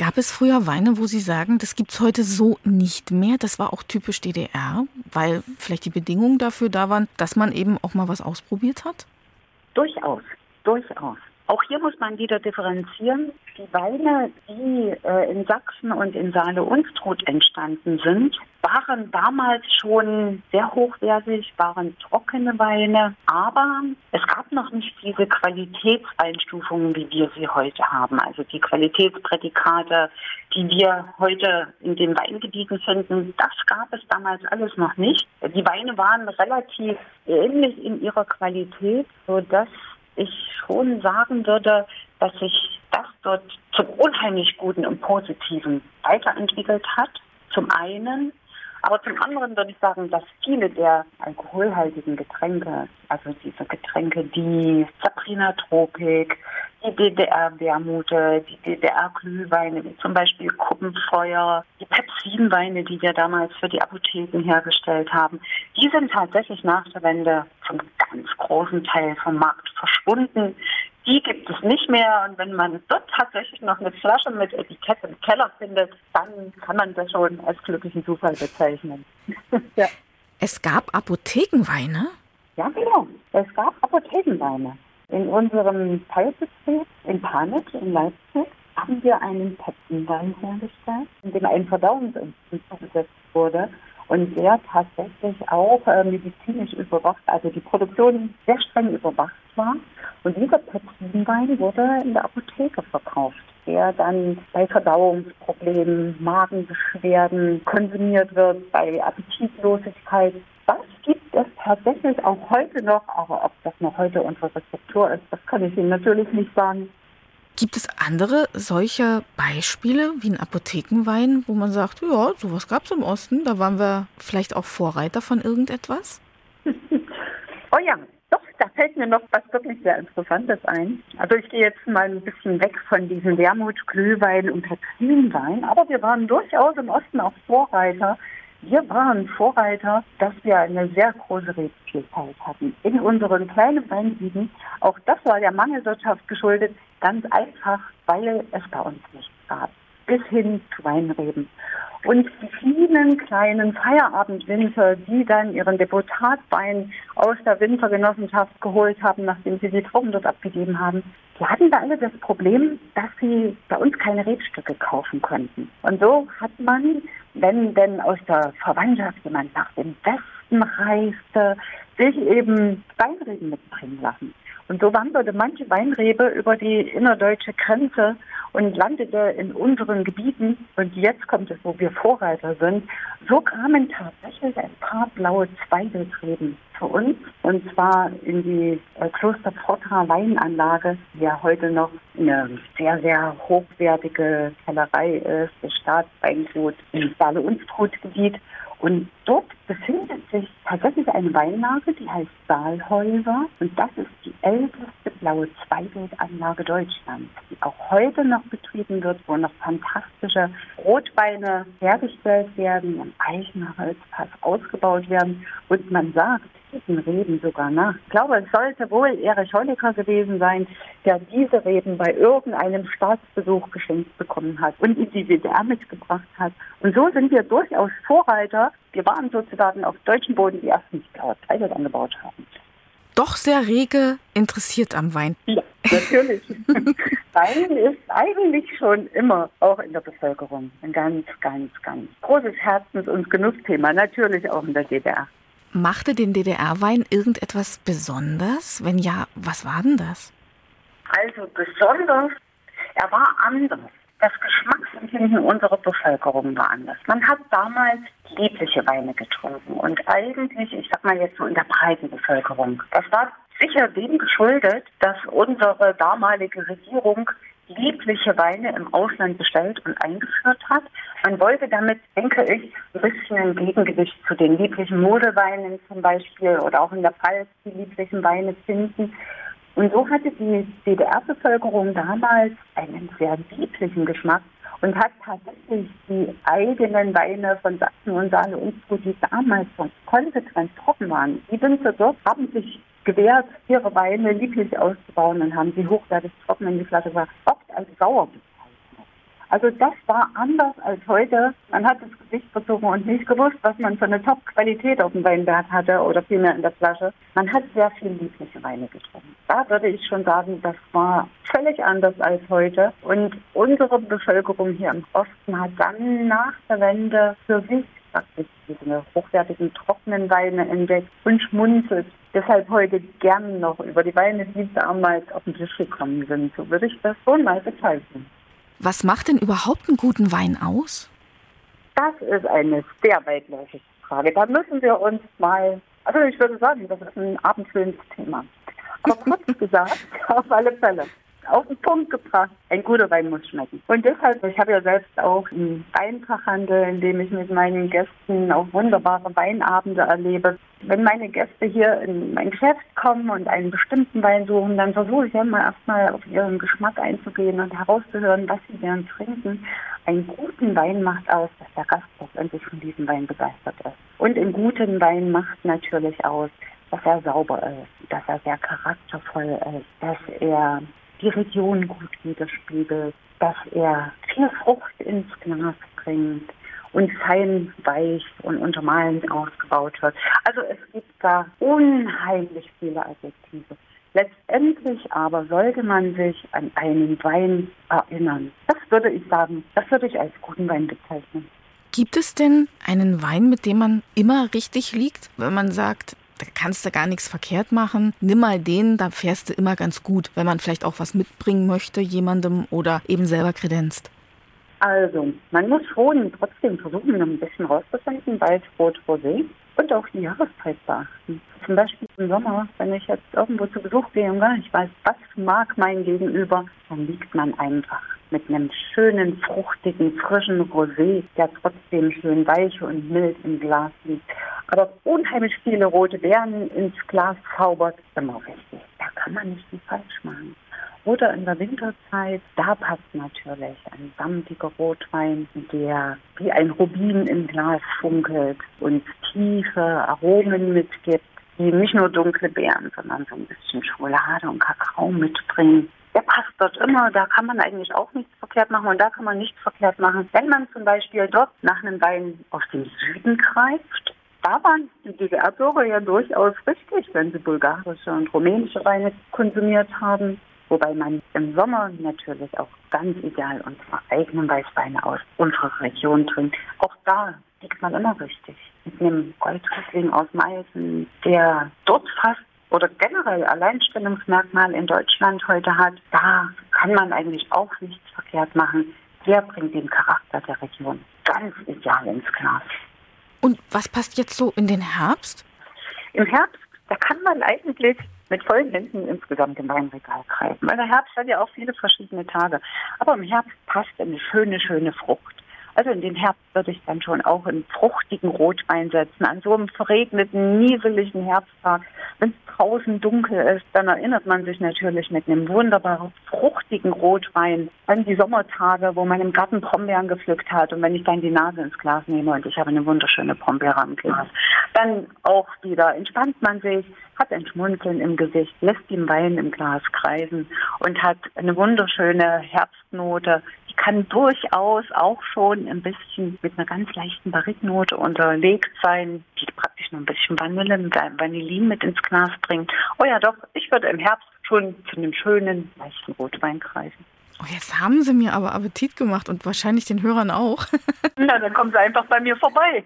Gab es früher Weine, wo Sie sagen, das gibt es heute so nicht mehr? Das war auch typisch DDR, weil vielleicht die Bedingungen dafür da waren, dass man eben auch mal was ausprobiert hat? Durchaus, durchaus. Auch hier muss man wieder differenzieren. Die Weine, die äh, in Sachsen und in Saale-Unstrut entstanden sind, waren damals schon sehr hochwertig, waren trockene Weine, aber es gab noch nicht diese Qualitätseinstufungen, wie wir sie heute haben. Also die Qualitätsprädikate, die wir heute in den Weingebieten finden, das gab es damals alles noch nicht. Die Weine waren relativ ähnlich in ihrer Qualität, sodass ich schon sagen würde, dass sich das dort zum unheimlich Guten und Positiven weiterentwickelt hat. Zum einen, aber zum anderen würde ich sagen, dass viele der alkoholhaltigen Getränke, also diese Getränke, die Sabrina Tropik, die DDR-Wermute, die DDR-Glühweine, wie zum Beispiel Kuppenfeuer, die Pepsinweine, die wir damals für die Apotheken hergestellt haben, die sind tatsächlich nach der Wende zum ganz großen Teil vom Markt verschwunden. Die gibt es nicht mehr und wenn man dort tatsächlich noch eine Flasche mit Etikett im Keller findet, dann kann man das schon als glücklichen Zufall bezeichnen. (laughs) ja. Es gab Apothekenweine? Ja, genau. Es gab Apothekenweine. In unserem Teilbetrieb in Panik in Leipzig haben wir einen Pepsinwein hergestellt, in dem ein Verdauungsenzym zugesetzt wurde. Und der tatsächlich auch äh, medizinisch überwacht, also die Produktion sehr streng überwacht war. Und dieser Pepsinwein wurde in der Apotheke verkauft, der dann bei Verdauungsproblemen, Magenbeschwerden konsumiert wird, bei Appetitlosigkeit. Das gibt es tatsächlich auch heute noch, aber ob das noch heute unsere Rezeptur ist, das kann ich Ihnen natürlich nicht sagen. Gibt es andere solche Beispiele wie ein Apothekenwein, wo man sagt, ja, sowas gab es im Osten, da waren wir vielleicht auch Vorreiter von irgendetwas? (laughs) oh ja, doch, da fällt mir noch was wirklich sehr Interessantes ein. Also ich gehe jetzt mal ein bisschen weg von diesem Wermut, Glühwein und Textilwein, aber wir waren durchaus im Osten auch Vorreiter wir waren Vorreiter, dass wir eine sehr große Rebvielfalt hatten in unseren kleinen Weingebieten. Auch das war der Mangelwirtschaft geschuldet, ganz einfach, weil es bei uns nichts gab. Bis hin zu Weinreben. Und die vielen kleinen Feierabendwinter, die dann ihren Deputatwein aus der Wintergenossenschaft geholt haben, nachdem sie die Trauben dort abgegeben haben, die hatten da alle das Problem, dass sie bei uns keine Rebstücke kaufen konnten. Und so hat man wenn denn aus der Verwandtschaft jemand nach dem Westen reiste, sich eben Weinreben mitbringen lassen. Und so wanderte manche Weinrebe über die innerdeutsche Grenze und landete in unseren Gebieten. Und jetzt kommt es, wo wir Vorreiter sind. So kamen tatsächlich ein paar blaue Zweigelreben für uns. Und zwar in die äh, Weinanlage, die ja heute noch eine sehr, sehr hochwertige Kellerei ist, das Staatsweingut im Saale-Unstrut-Gebiet. Und dort befindet sich tatsächlich eine Weinlage, die heißt Saalhäuser. Und das ist die älteste blaue Zweigildanlage Deutschlands, die auch heute noch betrieben wird, wo noch fantastische Rotweine hergestellt werden, im Eichenholzfass ausgebaut werden. Und man sagt, diesen Reben sogar nach. Ich glaube, es sollte wohl Erich Honecker gewesen sein, der diese Reben bei irgendeinem Staatsbesuch geschenkt bekommen hat und in die DDR mitgebracht hat. Und so sind wir durchaus Vorreiter. Wir waren sozusagen auf deutschem Boden die ersten, die Teile angebaut haben. Doch sehr rege interessiert am Wein. Ja, natürlich. (laughs) Wein ist eigentlich schon immer auch in der Bevölkerung ein ganz, ganz, ganz großes Herzens- und Genussthema. Natürlich auch in der DDR. Machte den DDR-Wein irgendetwas besonders? Wenn ja, was war denn das? Also besonders, er war anders. Das Geschmacksempfinden unserer Bevölkerung war anders. Man hat damals liebliche Weine getrunken und eigentlich, ich sag mal jetzt so in der breiten Bevölkerung. Das war sicher dem geschuldet, dass unsere damalige Regierung liebliche Weine im Ausland bestellt und eingeführt hat. Man wollte damit, denke ich, ein bisschen ein Gegengewicht zu den lieblichen Modeweinen zum Beispiel oder auch in der Pfalz die lieblichen Weine finden. Und so hatte die DDR-Bevölkerung damals einen sehr lieblichen Geschmack und hat tatsächlich die eigenen Weine von Sachsen und Saale und so, die damals schon konsequent trocken waren. Die Winzer dort haben sich gewährt, ihre Weine lieblich auszubauen und haben sie hochwertig trocken in die Flasche oft als sauer. Also das war anders als heute. Man hat das Gesicht verzogen und nicht gewusst, was man für eine Top-Qualität auf dem Weinberg hatte oder vielmehr in der Flasche. Man hat sehr viel liebliche Weine getrunken. Da würde ich schon sagen, das war völlig anders als heute. Und unsere Bevölkerung hier im Osten hat dann nach der Wende für sich praktisch diese hochwertigen trockenen Weine entdeckt und schmunzelt deshalb heute gern noch über die Weine, die damals auf den Tisch gekommen sind. So würde ich das schon mal bezeichnen. Was macht denn überhaupt einen guten Wein aus? Das ist eine sehr weitläufige Frage. Da müssen wir uns mal, also ich würde sagen, das ist ein abendfüllendes Thema. Aber (laughs) kurz gesagt, auf alle Fälle auf den Punkt gebracht. Ein guter Wein muss schmecken. Und deshalb, ich habe ja selbst auch einen Weinfachhandel, in dem ich mit meinen Gästen auch wunderbare Weinabende erlebe. Wenn meine Gäste hier in mein Geschäft kommen und einen bestimmten Wein suchen, dann versuche ich immer erstmal auf ihren Geschmack einzugehen und herauszuhören, was sie gern trinken. Einen guten Wein macht aus, dass der Gast letztendlich von diesem Wein begeistert ist. Und einen guten Wein macht natürlich aus, dass er sauber ist, dass er sehr charaktervoll ist, dass er die Region gut widerspiegelt, dass er viel Frucht ins Glas bringt und fein, weich und untermalend ausgebaut wird. Also es gibt da unheimlich viele Adjektive. Letztendlich aber sollte man sich an einen Wein erinnern. Das würde ich sagen, das würde ich als guten Wein bezeichnen. Gibt es denn einen Wein, mit dem man immer richtig liegt, wenn man sagt, da kannst du gar nichts verkehrt machen. Nimm mal den, da fährst du immer ganz gut, wenn man vielleicht auch was mitbringen möchte, jemandem oder eben selber kredenzt. Also, man muss schon trotzdem versuchen, ein bisschen rauszufinden, Weiß, Rot, Rosé und auch die Jahreszeit beachten. Zum Beispiel im Sommer, wenn ich jetzt irgendwo zu Besuch gehe und gar nicht weiß, was mag mein Gegenüber, dann liegt man einfach mit einem schönen, fruchtigen, frischen Rosé, der trotzdem schön weich und mild im Glas liegt. Aber unheimlich viele rote Beeren ins Glas zaubert, immer richtig. Da kann man nicht viel falsch machen. Oder in der Winterzeit, da passt natürlich ein samtiger Rotwein, der wie ein Rubin im Glas funkelt und tiefe Aromen mitgibt, die nicht nur dunkle Beeren, sondern so ein bisschen Schokolade und Kakao mitbringen. Der passt dort immer, da kann man eigentlich auch nichts verkehrt machen und da kann man nichts verkehrt machen. Wenn man zum Beispiel dort nach einem Wein aus dem Süden greift, da waren die DDR-Bürger ja durchaus richtig, wenn sie bulgarische und rumänische Weine konsumiert haben. Wobei man im Sommer natürlich auch ganz ideal unsere eigenen Weißweine aus unserer Region trinkt. Auch da liegt man immer richtig. Mit einem Goldriesling aus Meißen, der dort fast oder generell Alleinstellungsmerkmal in Deutschland heute hat, da kann man eigentlich auch nichts verkehrt machen. Der bringt den Charakter der Region ganz ideal ins Glas. Und was passt jetzt so in den Herbst? Im Herbst, da kann man eigentlich mit vollen Händen insgesamt im Weinregal greifen. Weil der Herbst hat ja auch viele verschiedene Tage. Aber im Herbst passt eine schöne, schöne Frucht. Also in den Herbst würde ich dann schon auch einen fruchtigen Rotwein setzen. An so einem verregneten, nieseligen Herbsttag, wenn es draußen dunkel ist, dann erinnert man sich natürlich mit einem wunderbaren, fruchtigen Rotwein an die Sommertage, wo man im Garten Brombeeren gepflückt hat. Und wenn ich dann die Nase ins Glas nehme und ich habe eine wunderschöne Brombeere im Glas, dann auch wieder entspannt man sich, hat ein Schmunzeln im Gesicht, lässt den Wein im Glas kreisen und hat eine wunderschöne Herbstnote, kann durchaus auch schon ein bisschen mit einer ganz leichten Barriknote unterlegt sein, die praktisch noch ein bisschen Vanille mit einem Vanillin mit ins Glas bringt. Oh ja, doch, ich würde im Herbst schon zu einem schönen, leichten Rotwein greifen. Oh, jetzt haben Sie mir aber Appetit gemacht und wahrscheinlich den Hörern auch. (laughs) Na, dann kommen Sie einfach bei mir vorbei.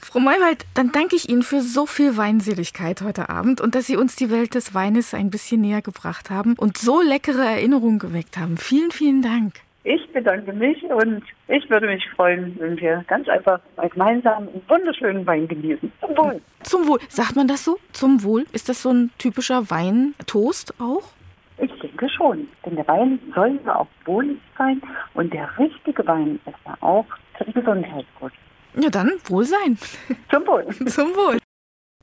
Frau Maywald, dann danke ich Ihnen für so viel Weinseligkeit heute Abend und dass Sie uns die Welt des Weines ein bisschen näher gebracht haben und so leckere Erinnerungen geweckt haben. Vielen, vielen Dank. Ich bedanke mich und ich würde mich freuen, wenn wir ganz einfach gemeinsam einen wunderschönen Wein genießen. Zum Wohl. Zum Wohl. Sagt man das so? Zum Wohl? Ist das so ein typischer Weintoast auch? Ich denke schon. Denn der Wein soll ja auch wohlig sein und der richtige Wein ist ja auch für die Gesundheit gut. Ja, dann wohl sein. Zum Wohl. (laughs) Zum Wohl.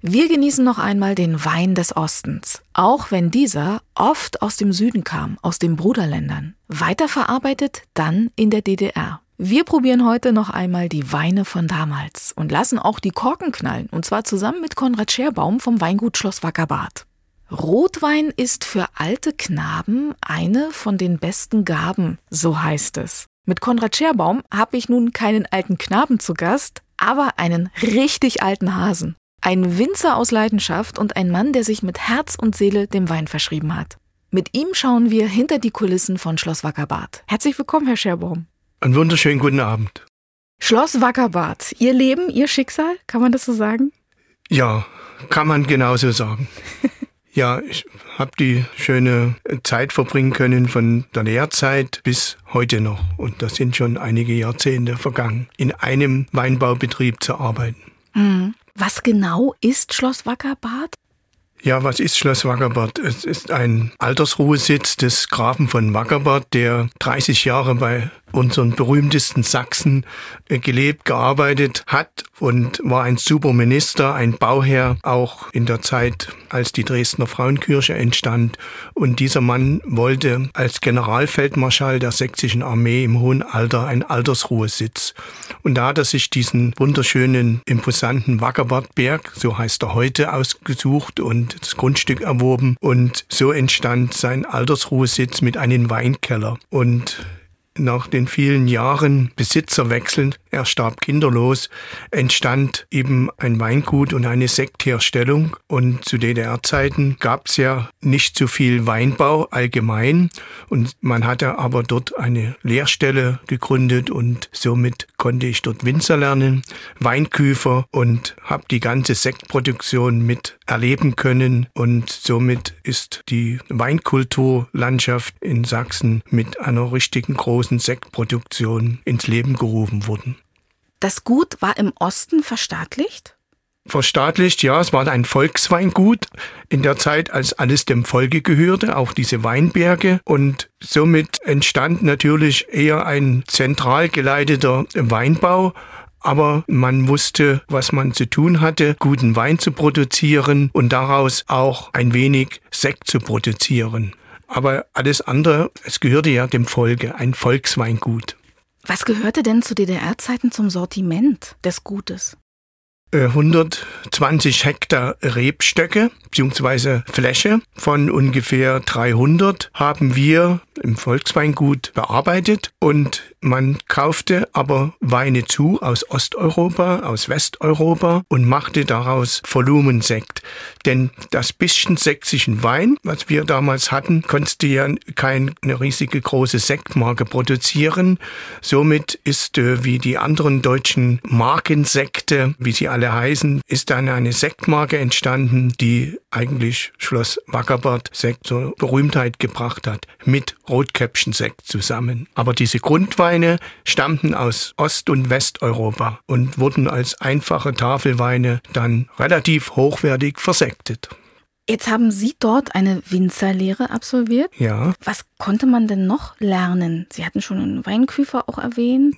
Wir genießen noch einmal den Wein des Ostens, auch wenn dieser oft aus dem Süden kam, aus den Bruderländern, weiterverarbeitet dann in der DDR. Wir probieren heute noch einmal die Weine von damals und lassen auch die Korken knallen, und zwar zusammen mit Konrad Scherbaum vom Weingut Schloss Wackerbad. Rotwein ist für alte Knaben eine von den besten Gaben, so heißt es. Mit Konrad Scherbaum habe ich nun keinen alten Knaben zu Gast, aber einen richtig alten Hasen. Ein Winzer aus Leidenschaft und ein Mann, der sich mit Herz und Seele dem Wein verschrieben hat. Mit ihm schauen wir hinter die Kulissen von Schloss Wackerbad. Herzlich willkommen, Herr Scherbaum. Einen wunderschönen guten Abend. Schloss Wackerbad, Ihr Leben, Ihr Schicksal, kann man das so sagen? Ja, kann man genauso sagen. (laughs) ja, ich habe die schöne Zeit verbringen können von der Lehrzeit bis heute noch. Und das sind schon einige Jahrzehnte vergangen, in einem Weinbaubetrieb zu arbeiten. Mhm. Was genau ist Schloss Wackerbad? Ja, was ist Schloss Wackerbad? Es ist ein Altersruhesitz des Grafen von Wackerbad, der 30 Jahre bei unseren berühmtesten Sachsen äh, gelebt, gearbeitet hat und war ein super Minister, ein Bauherr, auch in der Zeit, als die Dresdner Frauenkirche entstand. Und dieser Mann wollte als Generalfeldmarschall der sächsischen Armee im hohen Alter ein Altersruhesitz. Und da hat er sich diesen wunderschönen, imposanten Wackerbadberg, so heißt er heute, ausgesucht und das Grundstück erworben. Und so entstand sein Altersruhesitz mit einem Weinkeller. Und nach den vielen Jahren Besitzerwechseln, er starb kinderlos, entstand eben ein Weingut und eine Sektherstellung. Und zu DDR-Zeiten gab es ja nicht so viel Weinbau allgemein. Und man hatte aber dort eine Lehrstelle gegründet und somit konnte ich dort Winzer lernen, Weinküfer und habe die ganze Sektproduktion mit erleben können. Und somit ist die Weinkulturlandschaft in Sachsen mit einer richtigen großen Sektproduktion ins Leben gerufen worden. Das Gut war im Osten verstaatlicht? Verstaatlicht, ja, es war ein Volksweingut in der Zeit, als alles dem Volke gehörte, auch diese Weinberge. Und somit entstand natürlich eher ein zentral geleiteter Weinbau. Aber man wusste, was man zu tun hatte, guten Wein zu produzieren und daraus auch ein wenig Sekt zu produzieren. Aber alles andere, es gehörte ja dem Volke, ein Volksweingut. Was gehörte denn zu DDR-Zeiten zum Sortiment des Gutes? 120 äh, Hektar Rebstöcke bzw. Fläche von ungefähr 300 haben wir im Volksweingut bearbeitet und man kaufte aber Weine zu aus Osteuropa, aus Westeuropa und machte daraus Volumensekt. Denn das bisschen sächsischen Wein, was wir damals hatten, konnte ja keine riesige große Sektmarke produzieren. Somit ist äh, wie die anderen deutschen Markensekte, wie sie alle heißen, ist dann eine Sektmarke entstanden, die eigentlich Schloss Wackerbad Sekt zur Berühmtheit gebracht hat, mit Rotkäppchen-Sekt zusammen. Aber diese Grundweine stammten aus Ost- und Westeuropa und wurden als einfache Tafelweine dann relativ hochwertig versektet. Jetzt haben Sie dort eine Winzerlehre absolviert. Ja. Was konnte man denn noch lernen? Sie hatten schon einen Weinküfer auch erwähnt.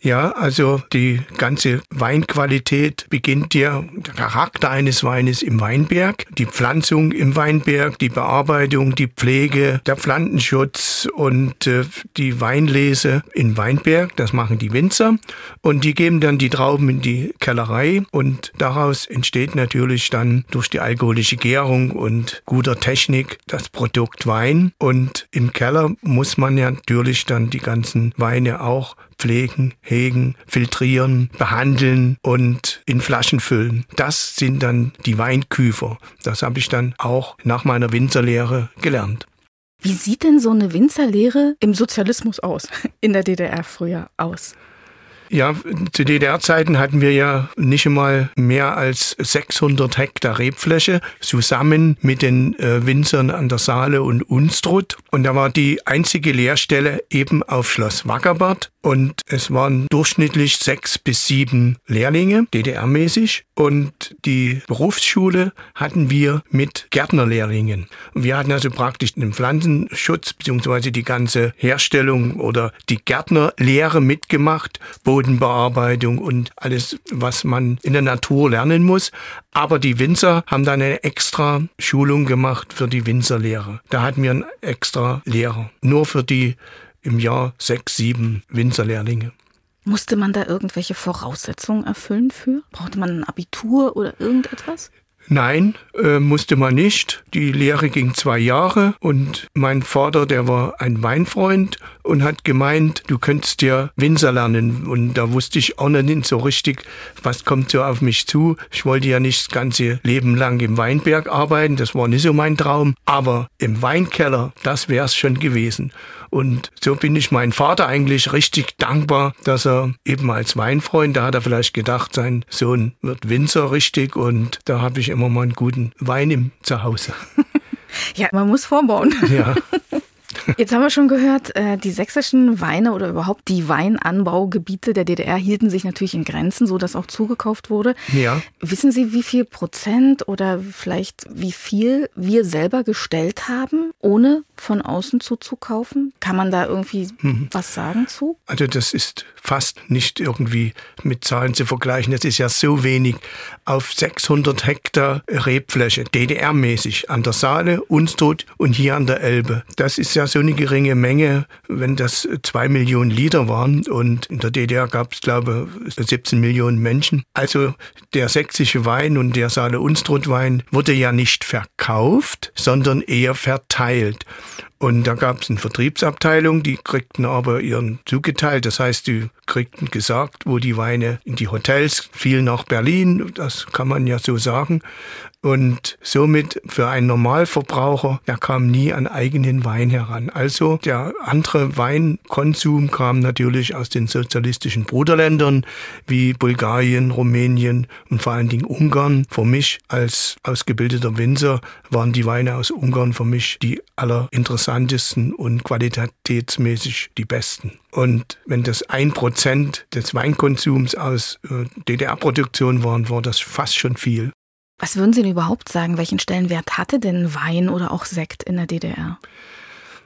Ja, also die ganze Weinqualität beginnt ja, der Charakter eines Weines im Weinberg, die Pflanzung im Weinberg, die Bearbeitung, die Pflege, der Pflanzenschutz und äh, die Weinlese in Weinberg, das machen die Winzer. Und die geben dann die Trauben in die Kellerei und daraus entsteht natürlich dann durch die alkoholische Gärung und guter Technik das Produkt Wein. Und im Keller muss man ja natürlich dann die ganzen Weine auch pflegen, hegen, filtrieren, behandeln und in Flaschen füllen. Das sind dann die Weinküfer. Das habe ich dann auch nach meiner Winzerlehre gelernt. Wie sieht denn so eine Winzerlehre im Sozialismus aus, (laughs) in der DDR früher aus? Ja, zu DDR-Zeiten hatten wir ja nicht einmal mehr als 600 Hektar Rebfläche zusammen mit den äh, Winzern an der Saale und Unstrut. Und da war die einzige Lehrstelle eben auf Schloss Wackerbad. Und es waren durchschnittlich sechs bis sieben Lehrlinge, DDR-mäßig. Und die Berufsschule hatten wir mit Gärtnerlehrlingen. Und wir hatten also praktisch den Pflanzenschutz beziehungsweise die ganze Herstellung oder die Gärtnerlehre mitgemacht, Bodenbearbeitung und alles, was man in der Natur lernen muss. Aber die Winzer haben dann eine extra Schulung gemacht für die Winzerlehre. Da hatten wir einen extra Lehrer. Nur für die im Jahr sechs, sieben Winzerlehrlinge. Musste man da irgendwelche Voraussetzungen erfüllen für? Brauchte man ein Abitur oder irgendetwas? Nein, äh, musste man nicht. Die Lehre ging zwei Jahre und mein Vater, der war ein Weinfreund und hat gemeint, du könntest ja Winzer lernen. Und da wusste ich auch nicht so richtig, was kommt so auf mich zu. Ich wollte ja nicht das ganze Leben lang im Weinberg arbeiten, das war nicht so mein Traum. Aber im Weinkeller, das wäre es schon gewesen. Und so bin ich meinem Vater eigentlich richtig dankbar, dass er eben als Weinfreund, da hat er vielleicht gedacht, sein Sohn wird Winzer richtig und da habe ich immer mal einen guten Wein im Zuhause. (laughs) Ja, man muss vorbauen. Ja. (laughs) Jetzt haben wir schon gehört, äh, die sächsischen Weine oder überhaupt die Weinanbaugebiete der DDR hielten sich natürlich in Grenzen, so dass auch zugekauft wurde. Ja. Wissen Sie, wie viel Prozent oder vielleicht wie viel wir selber gestellt haben, ohne von außen zuzukaufen? Kann man da irgendwie mhm. was sagen zu? Also das ist fast nicht irgendwie mit Zahlen zu vergleichen. Das ist ja so wenig. Auf 600 Hektar Rebfläche, DDR-mäßig, an der Saale, Unstrut und hier an der Elbe. Das ist ja so eine geringe Menge, wenn das zwei Millionen Liter waren. Und in der DDR gab es, glaube ich, 17 Millionen Menschen. Also der sächsische Wein und der Saale Unstrut Wein wurde ja nicht verkauft, sondern eher verteilt. Und da gab es eine Vertriebsabteilung, die kriegten aber ihren zugeteilt. Das heißt, die kriegten gesagt, wo die Weine in die Hotels, viel nach Berlin, das kann man ja so sagen. Und somit für einen Normalverbraucher, der kam nie an eigenen Wein heran. Also der andere Weinkonsum kam natürlich aus den sozialistischen Bruderländern wie Bulgarien, Rumänien und vor allen Dingen Ungarn. Für mich als ausgebildeter Winzer waren die Weine aus Ungarn für mich die allerinteressantesten und qualitätsmäßig die besten. Und wenn das ein Prozent des Weinkonsums aus äh, DDR-Produktion waren, war das fast schon viel. Was würden Sie denn überhaupt sagen? Welchen Stellenwert hatte denn Wein oder auch Sekt in der DDR?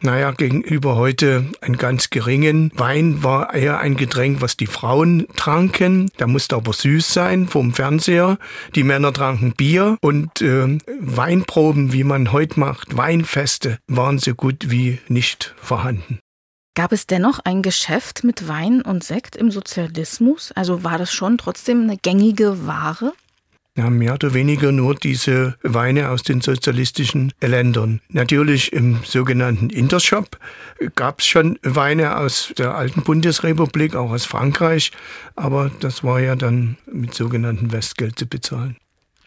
Naja, gegenüber heute einen ganz geringen. Wein war eher ein Getränk, was die Frauen tranken. Der musste aber süß sein vom Fernseher. Die Männer tranken Bier und äh, Weinproben, wie man heute macht, Weinfeste, waren so gut wie nicht vorhanden. Gab es dennoch ein Geschäft mit Wein und Sekt im Sozialismus? Also war das schon trotzdem eine gängige Ware? Ja, mehr oder weniger nur diese Weine aus den sozialistischen Ländern. Natürlich im sogenannten Intershop gab es schon Weine aus der alten Bundesrepublik, auch aus Frankreich, aber das war ja dann mit sogenannten Westgeld zu bezahlen.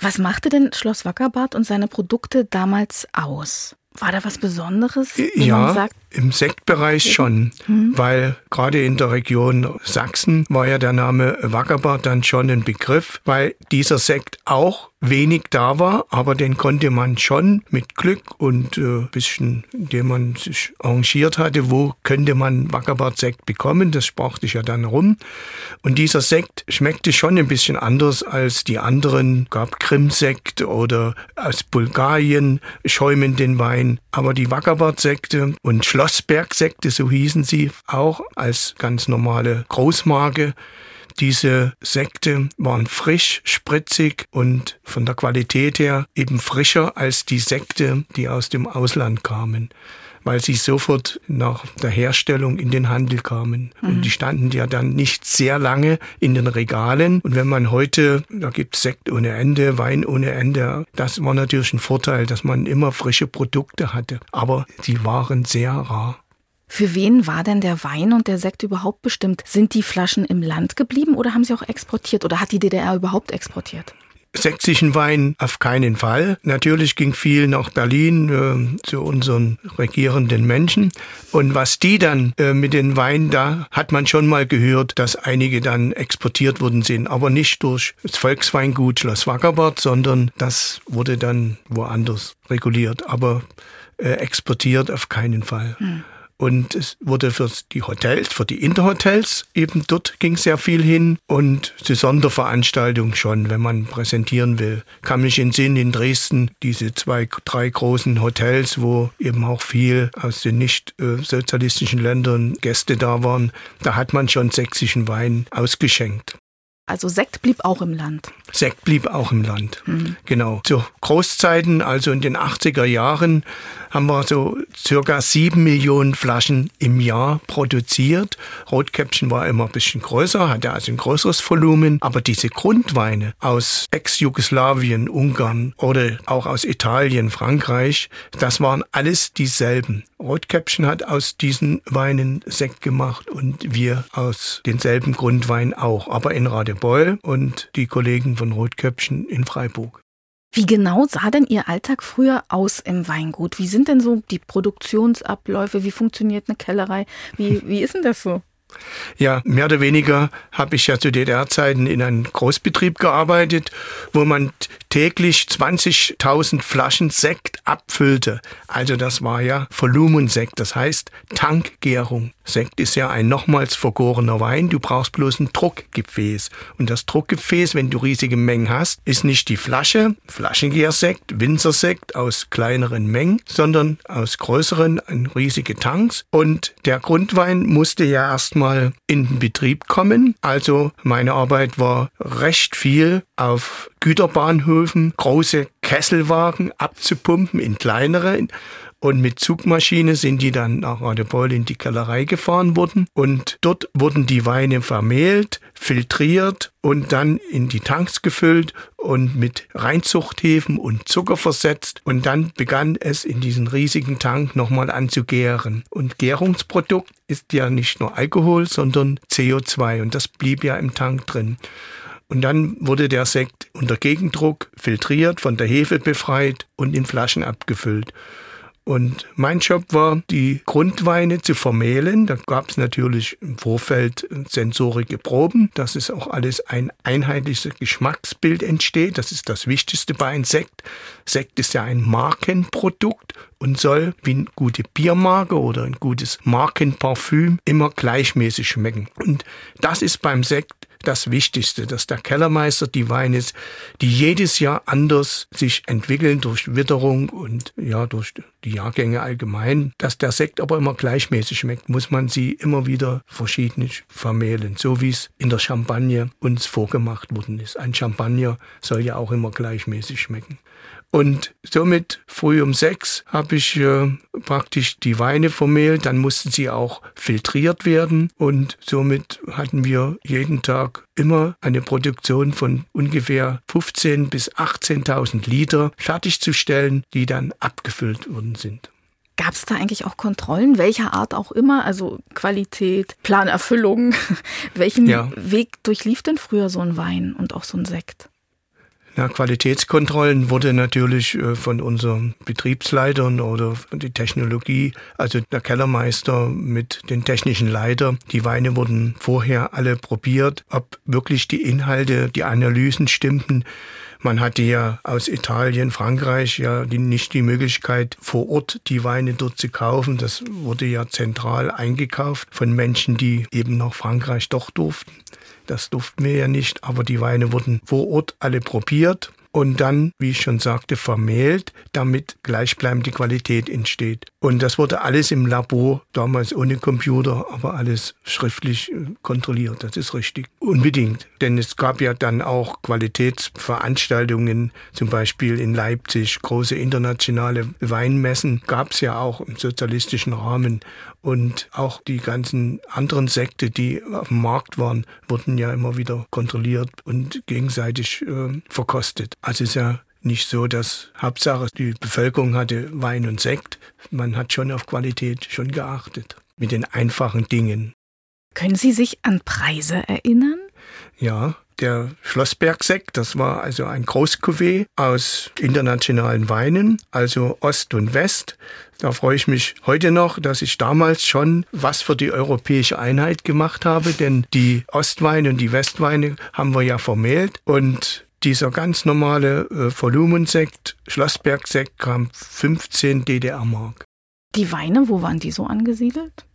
Was machte denn Schloss Wackerbad und seine Produkte damals aus? War da was Besonderes? Ja, im Sektbereich schon, mhm. weil gerade in der Region Sachsen war ja der Name Wackerbad dann schon ein Begriff, weil dieser Sekt auch wenig da war, aber den konnte man schon mit Glück und äh, bisschen, indem man sich arrangiert hatte, wo könnte man Wackerbart-Sekt bekommen. Das sprach sich ja dann rum. Und dieser Sekt schmeckte schon ein bisschen anders als die anderen. Gab Krimsekt oder aus Bulgarien schäumenden Wein. Aber die Wackerbart-Sekte und Schlossberg-Sekte, so hießen sie, auch als ganz normale Großmarke, diese Sekte waren frisch, spritzig und von der Qualität her eben frischer als die Sekte, die aus dem Ausland kamen weil sie sofort nach der Herstellung in den Handel kamen. Mhm. Und die standen ja dann nicht sehr lange in den Regalen. Und wenn man heute, da gibt es Sekt ohne Ende, Wein ohne Ende, das war natürlich ein Vorteil, dass man immer frische Produkte hatte. Aber sie waren sehr rar. Für wen war denn der Wein und der Sekt überhaupt bestimmt? Sind die Flaschen im Land geblieben oder haben sie auch exportiert oder hat die DDR überhaupt exportiert? Sächsischen Wein auf keinen Fall. Natürlich ging viel nach Berlin äh, zu unseren regierenden Menschen. Und was die dann äh, mit den Weinen, da hat man schon mal gehört, dass einige dann exportiert worden sind. Aber nicht durch das Volksweingut Schloss Wackerbart, sondern das wurde dann woanders reguliert. Aber äh, exportiert auf keinen Fall. Hm. Und es wurde für die Hotels, für die Interhotels, eben dort ging sehr viel hin und zu Sonderveranstaltungen schon, wenn man präsentieren will. Kann mich in Sinn in Dresden diese zwei, drei großen Hotels, wo eben auch viel aus den nicht äh, sozialistischen Ländern Gäste da waren, da hat man schon sächsischen Wein ausgeschenkt. Also Sekt blieb auch im Land. Sekt blieb auch im Land. Mhm. Genau. Zu Großzeiten, also in den 80er Jahren, haben wir so circa sieben Millionen Flaschen im Jahr produziert. Rotkäppchen war immer ein bisschen größer, hatte also ein größeres Volumen. Aber diese Grundweine aus Ex-Jugoslawien, Ungarn oder auch aus Italien, Frankreich, das waren alles dieselben. Rotkäppchen hat aus diesen Weinen Sekt gemacht und wir aus denselben Grundwein auch. Aber in Radebeul und die Kollegen von Rotkäppchen in Freiburg. Wie genau sah denn Ihr Alltag früher aus im Weingut? Wie sind denn so die Produktionsabläufe? Wie funktioniert eine Kellerei? Wie, wie ist denn das so? Ja, mehr oder weniger habe ich ja zu DDR-Zeiten in einem Großbetrieb gearbeitet, wo man täglich 20.000 Flaschen Sekt abfüllte. Also das war ja Volumensekt, das heißt Tankgärung. Sekt ist ja ein nochmals vergorener Wein, du brauchst bloß ein Druckgefäß. Und das Druckgefäß, wenn du riesige Mengen hast, ist nicht die Flasche, Flaschengärsekt, Winzersekt aus kleineren Mengen, sondern aus größeren, riesige Tanks. Und der Grundwein musste ja erstmal in den Betrieb kommen. Also meine Arbeit war recht viel auf Güterbahnhöfen, große Kesselwagen abzupumpen in kleinere Und mit Zugmaschine sind die dann nach Radebeul in die Kellerei gefahren worden. Und dort wurden die Weine vermehlt, filtriert und dann in die Tanks gefüllt und mit Reinzuchthäfen und Zucker versetzt. Und dann begann es in diesen riesigen Tank nochmal anzugären. Und Gärungsprodukt ist ja nicht nur Alkohol, sondern CO2. Und das blieb ja im Tank drin. Und dann wurde der Sekt unter Gegendruck filtriert, von der Hefe befreit und in Flaschen abgefüllt. Und mein Job war, die Grundweine zu vermehlen. Da gab es natürlich im Vorfeld sensorige Proben, dass es auch alles ein einheitliches Geschmacksbild entsteht. Das ist das Wichtigste bei einem Sekt. Sekt ist ja ein Markenprodukt und soll wie eine gute Biermarke oder ein gutes Markenparfüm immer gleichmäßig schmecken. Und das ist beim Sekt das Wichtigste, dass der Kellermeister die Weine, die jedes Jahr anders sich entwickeln durch Witterung und ja, durch die Jahrgänge allgemein, dass der Sekt aber immer gleichmäßig schmeckt, muss man sie immer wieder verschieden vermehlen, so wie es in der Champagne uns vorgemacht worden ist. Ein Champagner soll ja auch immer gleichmäßig schmecken. Und somit früh um sechs habe ich äh, praktisch die Weine vermehlt. Dann mussten sie auch filtriert werden. Und somit hatten wir jeden Tag immer eine Produktion von ungefähr 15.000 bis 18.000 Liter fertigzustellen, die dann abgefüllt worden sind. Gab es da eigentlich auch Kontrollen, welcher Art auch immer, also Qualität, Planerfüllung? (laughs) Welchen ja. Weg durchlief denn früher so ein Wein und auch so ein Sekt? Ja, Qualitätskontrollen wurde natürlich äh, von unseren Betriebsleitern oder die Technologie, also der Kellermeister mit den technischen Leiter. Die Weine wurden vorher alle probiert, ob wirklich die Inhalte, die Analysen stimmten. Man hatte ja aus Italien, Frankreich ja die, nicht die Möglichkeit, vor Ort die Weine dort zu kaufen. Das wurde ja zentral eingekauft von Menschen, die eben nach Frankreich doch durften. Das durften wir ja nicht, aber die Weine wurden vor Ort alle probiert und dann, wie ich schon sagte, vermehlt, damit gleichbleibende Qualität entsteht. Und das wurde alles im Labor, damals ohne Computer, aber alles schriftlich äh, kontrolliert. Das ist richtig. Unbedingt. Denn es gab ja dann auch Qualitätsveranstaltungen, zum Beispiel in Leipzig, große internationale Weinmessen gab es ja auch im sozialistischen Rahmen. Und auch die ganzen anderen Sekte, die auf dem Markt waren, wurden ja immer wieder kontrolliert und gegenseitig äh, verkostet. Also ist ja nicht so, dass Hauptsache die Bevölkerung hatte Wein und Sekt. Man hat schon auf Qualität schon geachtet. Mit den einfachen Dingen. Können Sie sich an Preise erinnern? Ja, der Schlossbergsekt, das war also ein Großcuvée aus internationalen Weinen, also Ost und West. Da freue ich mich heute noch, dass ich damals schon was für die europäische Einheit gemacht habe, denn die Ostweine und die Westweine haben wir ja vermählt und dieser ganz normale äh, Volumensekt, Schlossbergsekt, kam 15 DDR-Mark. Die Weine, wo waren die so angesiedelt?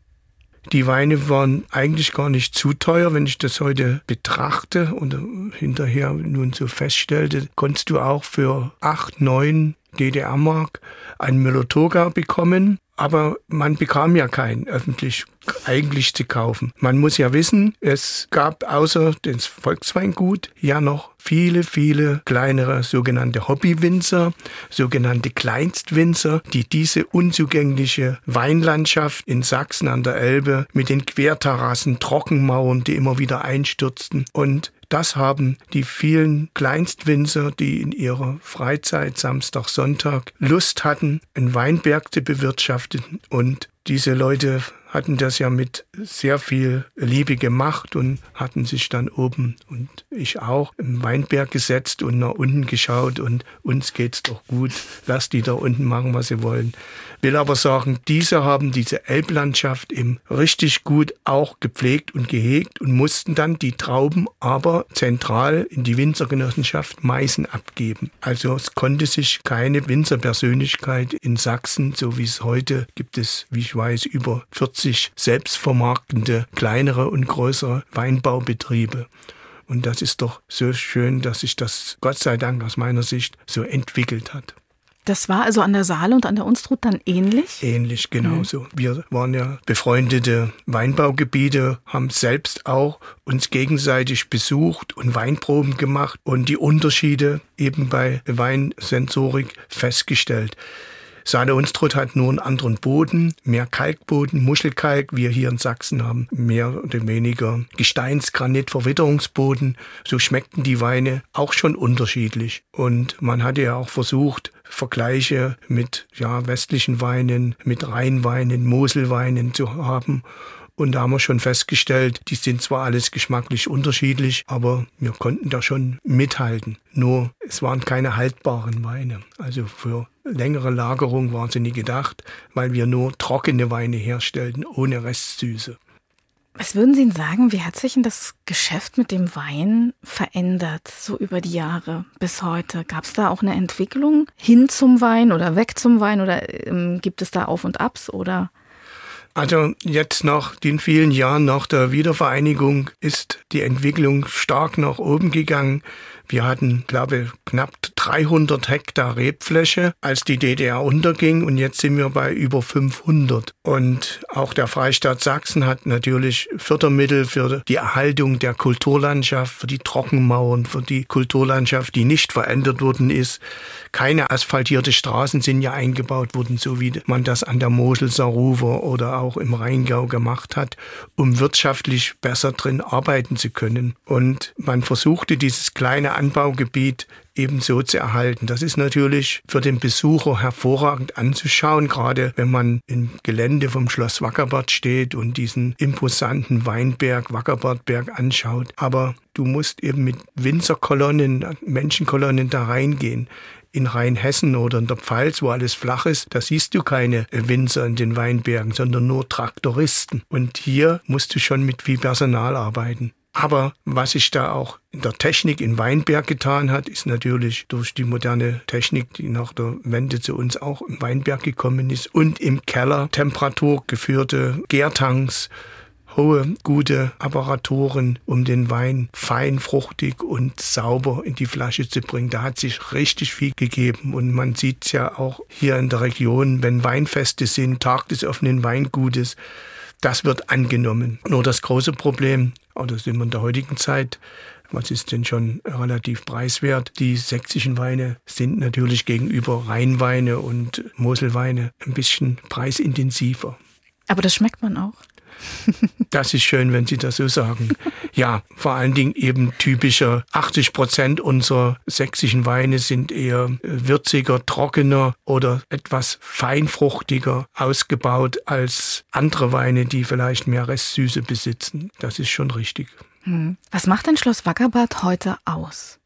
Die Weine waren eigentlich gar nicht zu teuer, wenn ich das heute betrachte und hinterher nun so feststellte, konntest du auch für 8, 9 DDR-Mark ein Müller-Toga bekommen aber man bekam ja keinen öffentlich eigentlich zu kaufen. Man muss ja wissen, es gab außer des Volksweingut ja noch viele, viele kleinere sogenannte Hobbywinzer, sogenannte Kleinstwinzer, die diese unzugängliche Weinlandschaft in Sachsen an der Elbe mit den Querterrassen, Trockenmauern, die immer wieder einstürzten und das haben die vielen Kleinstwinzer, die in ihrer Freizeit Samstag, Sonntag Lust hatten, einen Weinberg zu bewirtschaften. Und diese Leute hatten das ja mit sehr viel Liebe gemacht und hatten sich dann oben und ich auch im Weinberg gesetzt und nach unten geschaut und uns geht's doch gut. Lass die da unten machen, was sie wollen. Will aber sagen, diese haben diese Elblandschaft eben richtig gut auch gepflegt und gehegt und mussten dann die Trauben aber zentral in die Winzergenossenschaft Meißen abgeben. Also es konnte sich keine Winzerpersönlichkeit in Sachsen, so wie es heute gibt es, wie ich weiß, über 40 selbstvermarktende kleinere und größere Weinbaubetriebe. Und das ist doch so schön, dass sich das Gott sei Dank aus meiner Sicht so entwickelt hat. Das war also an der Saale und an der Unstrut dann ähnlich? Ähnlich, genauso. Mhm. Wir waren ja befreundete Weinbaugebiete, haben selbst auch uns gegenseitig besucht und Weinproben gemacht und die Unterschiede eben bei Weinsensorik festgestellt. Sade Unstrut hat nur einen anderen Boden, mehr Kalkboden, Muschelkalk. Wir hier in Sachsen haben mehr oder weniger Gesteinsgranit, Verwitterungsboden. So schmeckten die Weine auch schon unterschiedlich. Und man hatte ja auch versucht, Vergleiche mit ja, westlichen Weinen, mit Rheinweinen, Moselweinen zu haben. Und da haben wir schon festgestellt, die sind zwar alles geschmacklich unterschiedlich, aber wir konnten da schon mithalten. Nur es waren keine haltbaren Weine. Also für längere Lagerung waren sie nie gedacht, weil wir nur trockene Weine herstellten, ohne Restsüße. Was würden Sie sagen, wie hat sich denn das Geschäft mit dem Wein verändert, so über die Jahre bis heute? Gab es da auch eine Entwicklung hin zum Wein oder weg zum Wein oder ähm, gibt es da Auf und Abs oder? Also jetzt nach den vielen Jahren nach der Wiedervereinigung ist die Entwicklung stark nach oben gegangen. Wir hatten, glaube ich, knapp 300 Hektar Rebfläche, als die DDR unterging und jetzt sind wir bei über 500. Und auch der Freistaat Sachsen hat natürlich Fördermittel für die Erhaltung der Kulturlandschaft, für die Trockenmauern, für die Kulturlandschaft, die nicht verändert worden ist. Keine asphaltierte Straßen sind ja eingebaut worden, so wie man das an der Mosel, Saruwer oder auch im Rheingau gemacht hat, um wirtschaftlich besser drin arbeiten zu können. Und man versuchte dieses kleine Anbaugebiet ebenso zu erhalten. Das ist natürlich für den Besucher hervorragend anzuschauen, gerade wenn man im Gelände vom Schloss Wackerbad steht und diesen imposanten Weinberg, Wackerbadberg anschaut. Aber du musst eben mit Winzerkolonnen, Menschenkolonnen da reingehen in Rheinhessen oder in der Pfalz, wo alles flach ist, da siehst du keine Winzer in den Weinbergen, sondern nur Traktoristen. Und hier musst du schon mit viel Personal arbeiten. Aber was sich da auch in der Technik in Weinberg getan hat, ist natürlich durch die moderne Technik, die nach der Wende zu uns auch im Weinberg gekommen ist und im Keller temperaturgeführte Gärtanks, hohe, gute Apparaturen, um den Wein fein, fruchtig und sauber in die Flasche zu bringen. Da hat sich richtig viel gegeben und man sieht es ja auch hier in der Region, wenn Weinfeste sind, Tag des offenen Weingutes, das wird angenommen. Nur das große Problem, oder sind wir in der heutigen Zeit, was ist denn schon relativ preiswert? Die sächsischen Weine sind natürlich gegenüber Rheinweine und Moselweine ein bisschen preisintensiver. Aber das schmeckt man auch. (laughs) Das ist schön, wenn Sie das so sagen. Ja, vor allen Dingen eben typischer. 80 Prozent unserer sächsischen Weine sind eher würziger, trockener oder etwas feinfruchtiger ausgebaut als andere Weine, die vielleicht mehr Restsüße besitzen. Das ist schon richtig. Hm. Was macht denn Schloss Wackerbad heute aus?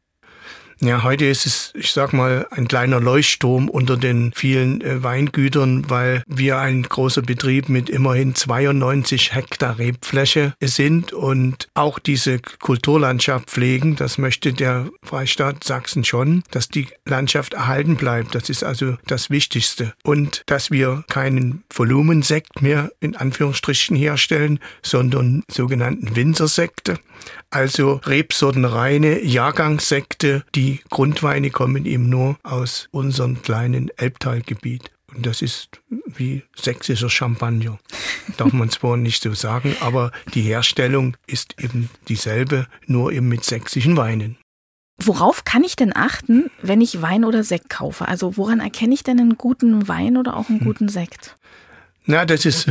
Ja, heute ist es, ich sag mal, ein kleiner Leuchtturm unter den vielen äh, Weingütern, weil wir ein großer Betrieb mit immerhin 92 Hektar Rebfläche sind und auch diese Kulturlandschaft pflegen. Das möchte der Freistaat Sachsen schon, dass die Landschaft erhalten bleibt. Das ist also das Wichtigste. Und dass wir keinen Volumensekt mehr in Anführungsstrichen herstellen, sondern sogenannten Winzersekte. Also Rebsortenreine Jahrgangssekte, die Grundweine kommen eben nur aus unserem kleinen Elbtalgebiet. Und das ist wie sächsischer Champagner. Darf man zwar nicht so sagen, aber die Herstellung ist eben dieselbe, nur eben mit sächsischen Weinen. Worauf kann ich denn achten, wenn ich Wein oder Sekt kaufe? Also woran erkenne ich denn einen guten Wein oder auch einen hm. guten Sekt? Na, das ist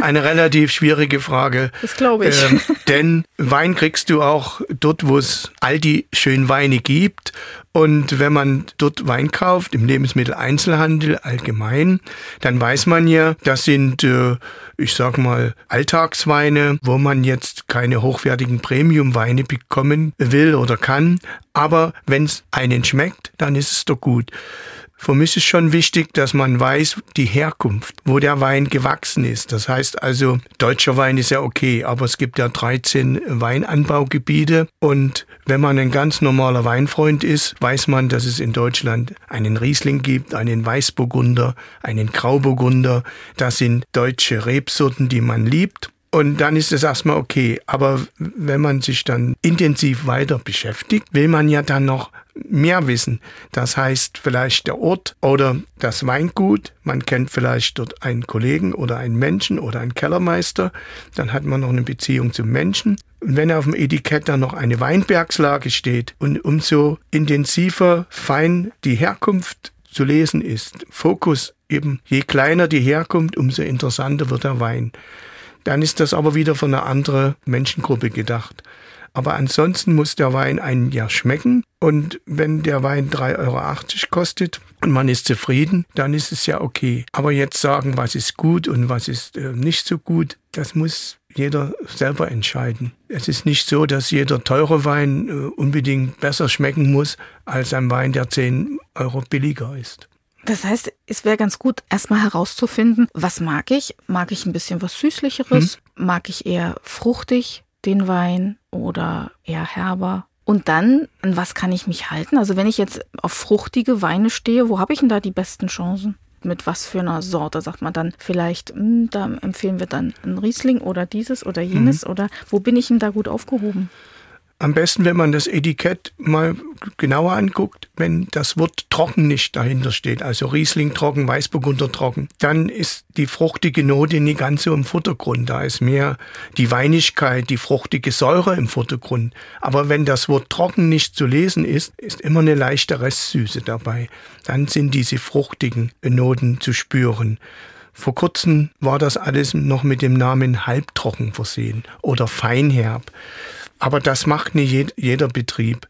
eine relativ schwierige Frage. Das glaube ich. Ähm, denn Wein kriegst du auch dort, wo es all die schönen Weine gibt. Und wenn man dort Wein kauft, im Lebensmitteleinzelhandel allgemein, dann weiß man ja, das sind, äh, ich sag mal, Alltagsweine, wo man jetzt keine hochwertigen Premium-Weine bekommen will oder kann. Aber wenn es einen schmeckt, dann ist es doch gut. Für mich ist schon wichtig, dass man weiß, die Herkunft, wo der Wein gewachsen ist. Das heißt also, deutscher Wein ist ja okay, aber es gibt ja 13 Weinanbaugebiete und wenn man ein ganz normaler Weinfreund ist, weiß man, dass es in Deutschland einen Riesling gibt, einen Weißburgunder, einen Grauburgunder. Das sind deutsche Rebsorten, die man liebt. Und dann ist es erstmal okay. Aber wenn man sich dann intensiv weiter beschäftigt, will man ja dann noch mehr wissen. Das heißt vielleicht der Ort oder das Weingut. Man kennt vielleicht dort einen Kollegen oder einen Menschen oder einen Kellermeister. Dann hat man noch eine Beziehung zum Menschen. Und wenn auf dem Etikett dann noch eine Weinbergslage steht und umso intensiver fein die Herkunft zu lesen ist. Fokus eben, je kleiner die herkommt, umso interessanter wird der Wein. Dann ist das aber wieder für eine andere Menschengruppe gedacht. Aber ansonsten muss der Wein einen ja schmecken. Und wenn der Wein 3,80 Euro kostet und man ist zufrieden, dann ist es ja okay. Aber jetzt sagen, was ist gut und was ist äh, nicht so gut, das muss jeder selber entscheiden. Es ist nicht so, dass jeder teure Wein äh, unbedingt besser schmecken muss als ein Wein, der 10 Euro billiger ist. Das heißt, es wäre ganz gut, erstmal herauszufinden, was mag ich? Mag ich ein bisschen was Süßlicheres? Hm. Mag ich eher fruchtig den Wein oder eher herber? Und dann, an was kann ich mich halten? Also wenn ich jetzt auf fruchtige Weine stehe, wo habe ich denn da die besten Chancen? Mit was für einer Sorte sagt man dann vielleicht, mh, hm, da empfehlen wir dann ein Riesling oder dieses oder jenes mhm. oder wo bin ich denn da gut aufgehoben? Am besten, wenn man das Etikett mal genauer anguckt, wenn das Wort trocken nicht dahinter steht, also Riesling trocken, Weißburgunder trocken, dann ist die fruchtige Note nicht ganz so im Vordergrund. Da ist mehr die Weinigkeit, die fruchtige Säure im Vordergrund. Aber wenn das Wort trocken nicht zu lesen ist, ist immer eine leichte Restsüße dabei. Dann sind diese fruchtigen Noten zu spüren. Vor kurzem war das alles noch mit dem Namen halbtrocken versehen oder feinherb. Aber das macht nicht jeder Betrieb.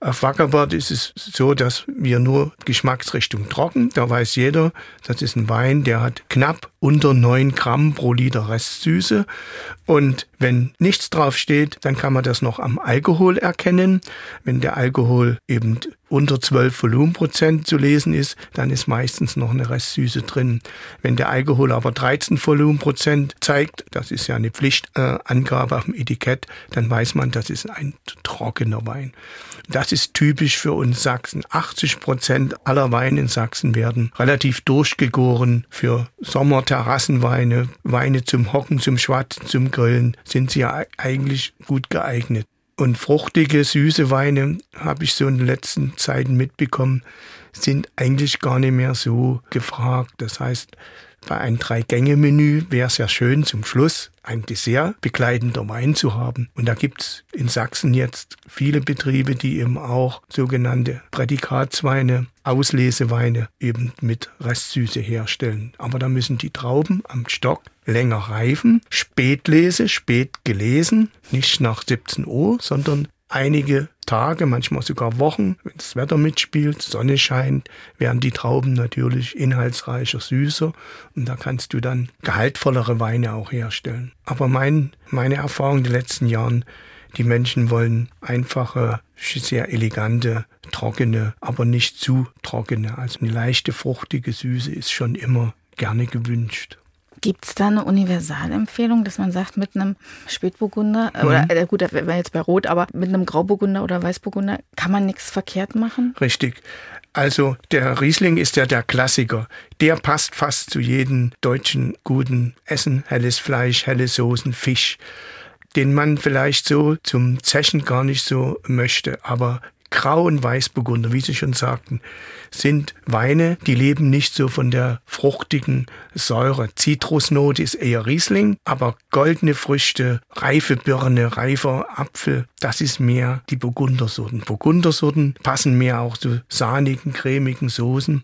Auf Wackerbad ist es so, dass wir nur Geschmacksrichtung trocken. Da weiß jeder, das ist ein Wein, der hat knapp unter 9 Gramm pro Liter Restsüße. Und wenn nichts drauf steht, dann kann man das noch am Alkohol erkennen. Wenn der Alkohol eben unter 12 Volumenprozent zu lesen ist, dann ist meistens noch eine Restsüße drin. Wenn der Alkohol aber 13 Volumenprozent zeigt, das ist ja eine Pflichtangabe äh, auf dem Etikett, dann weiß man, das ist ein trockener Wein. Das ist typisch für uns Sachsen. 80 Prozent aller Weine in Sachsen werden relativ durchgegoren. Für Sommerterrassenweine, Weine zum Hocken, zum Schwatzen, zum Grillen sind sie ja eigentlich gut geeignet. Und fruchtige, süße Weine, habe ich so in den letzten Zeiten mitbekommen, sind eigentlich gar nicht mehr so gefragt. Das heißt, bei einem Drei-Gänge-Menü wäre es ja schön, zum Schluss ein Dessert begleitender Wein zu haben. Und da gibt es in Sachsen jetzt viele Betriebe, die eben auch sogenannte Prädikatsweine, Ausleseweine eben mit Restsüße herstellen. Aber da müssen die Trauben am Stock länger reifen, Spätlese, spät gelesen, nicht nach 17 Uhr, sondern einige Tage, manchmal sogar Wochen, wenn das Wetter mitspielt, Sonne scheint, werden die Trauben natürlich inhaltsreicher, süßer und da kannst du dann gehaltvollere Weine auch herstellen. Aber mein, meine Erfahrung in den letzten Jahren, die Menschen wollen einfache, sehr elegante, trockene, aber nicht zu trockene. Also eine leichte, fruchtige Süße ist schon immer gerne gewünscht. Gibt es da eine Universalempfehlung, dass man sagt, mit einem Spätburgunder, mhm. oder äh, gut, da wäre jetzt bei Rot, aber mit einem Grauburgunder oder Weißburgunder kann man nichts verkehrt machen? Richtig. Also der Riesling ist ja der Klassiker. Der passt fast zu jedem deutschen guten Essen. Helles Fleisch, helle Soßen, Fisch den man vielleicht so zum Zechen gar nicht so möchte. Aber Grau- und Weißburgunder, wie Sie schon sagten, sind Weine, die leben nicht so von der fruchtigen Säure. Zitrusnote ist eher Riesling, aber goldene Früchte, reife Birne, reifer Apfel, das ist mehr die Burgundersorten. Burgundersorten passen mehr auch zu sahnigen, cremigen Soßen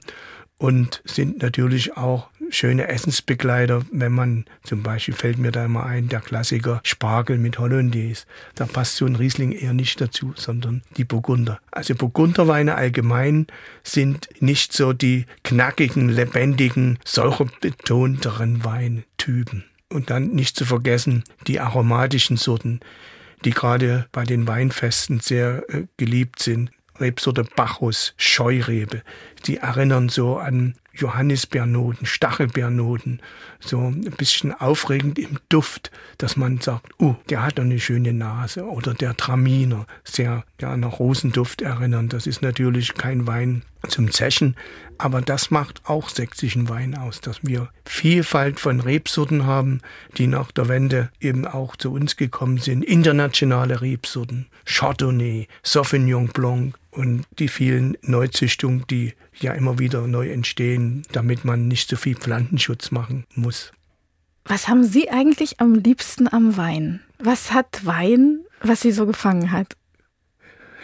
und sind natürlich auch schöne Essensbegleiter, wenn man zum Beispiel fällt mir da immer ein, der Klassiker Spargel mit Hollandaise. Da passt so ein Riesling eher nicht dazu, sondern die Burgunder. Also Burgunderweine allgemein sind nicht so die knackigen, lebendigen, säurebetonteren Weintypen. Und dann nicht zu vergessen die aromatischen Sorten, die gerade bei den Weinfesten sehr äh, geliebt sind. Rebsorte Bacchus, Scheurebe, die erinnern so an Johannisbeernoten, Stachelbeernoten, so ein bisschen aufregend im Duft, dass man sagt, oh, der hat doch eine schöne Nase. Oder der Traminer, sehr ja, nach Rosenduft erinnern. Das ist natürlich kein Wein zum Zechen, aber das macht auch sächsischen Wein aus, dass wir Vielfalt von Rebsorten haben, die nach der Wende eben auch zu uns gekommen sind. Internationale Rebsorten, Chardonnay, Sauvignon Blanc, und die vielen Neuzüchtungen, die ja immer wieder neu entstehen, damit man nicht so viel Pflanzenschutz machen muss. Was haben Sie eigentlich am liebsten am Wein? Was hat Wein, was Sie so gefangen hat?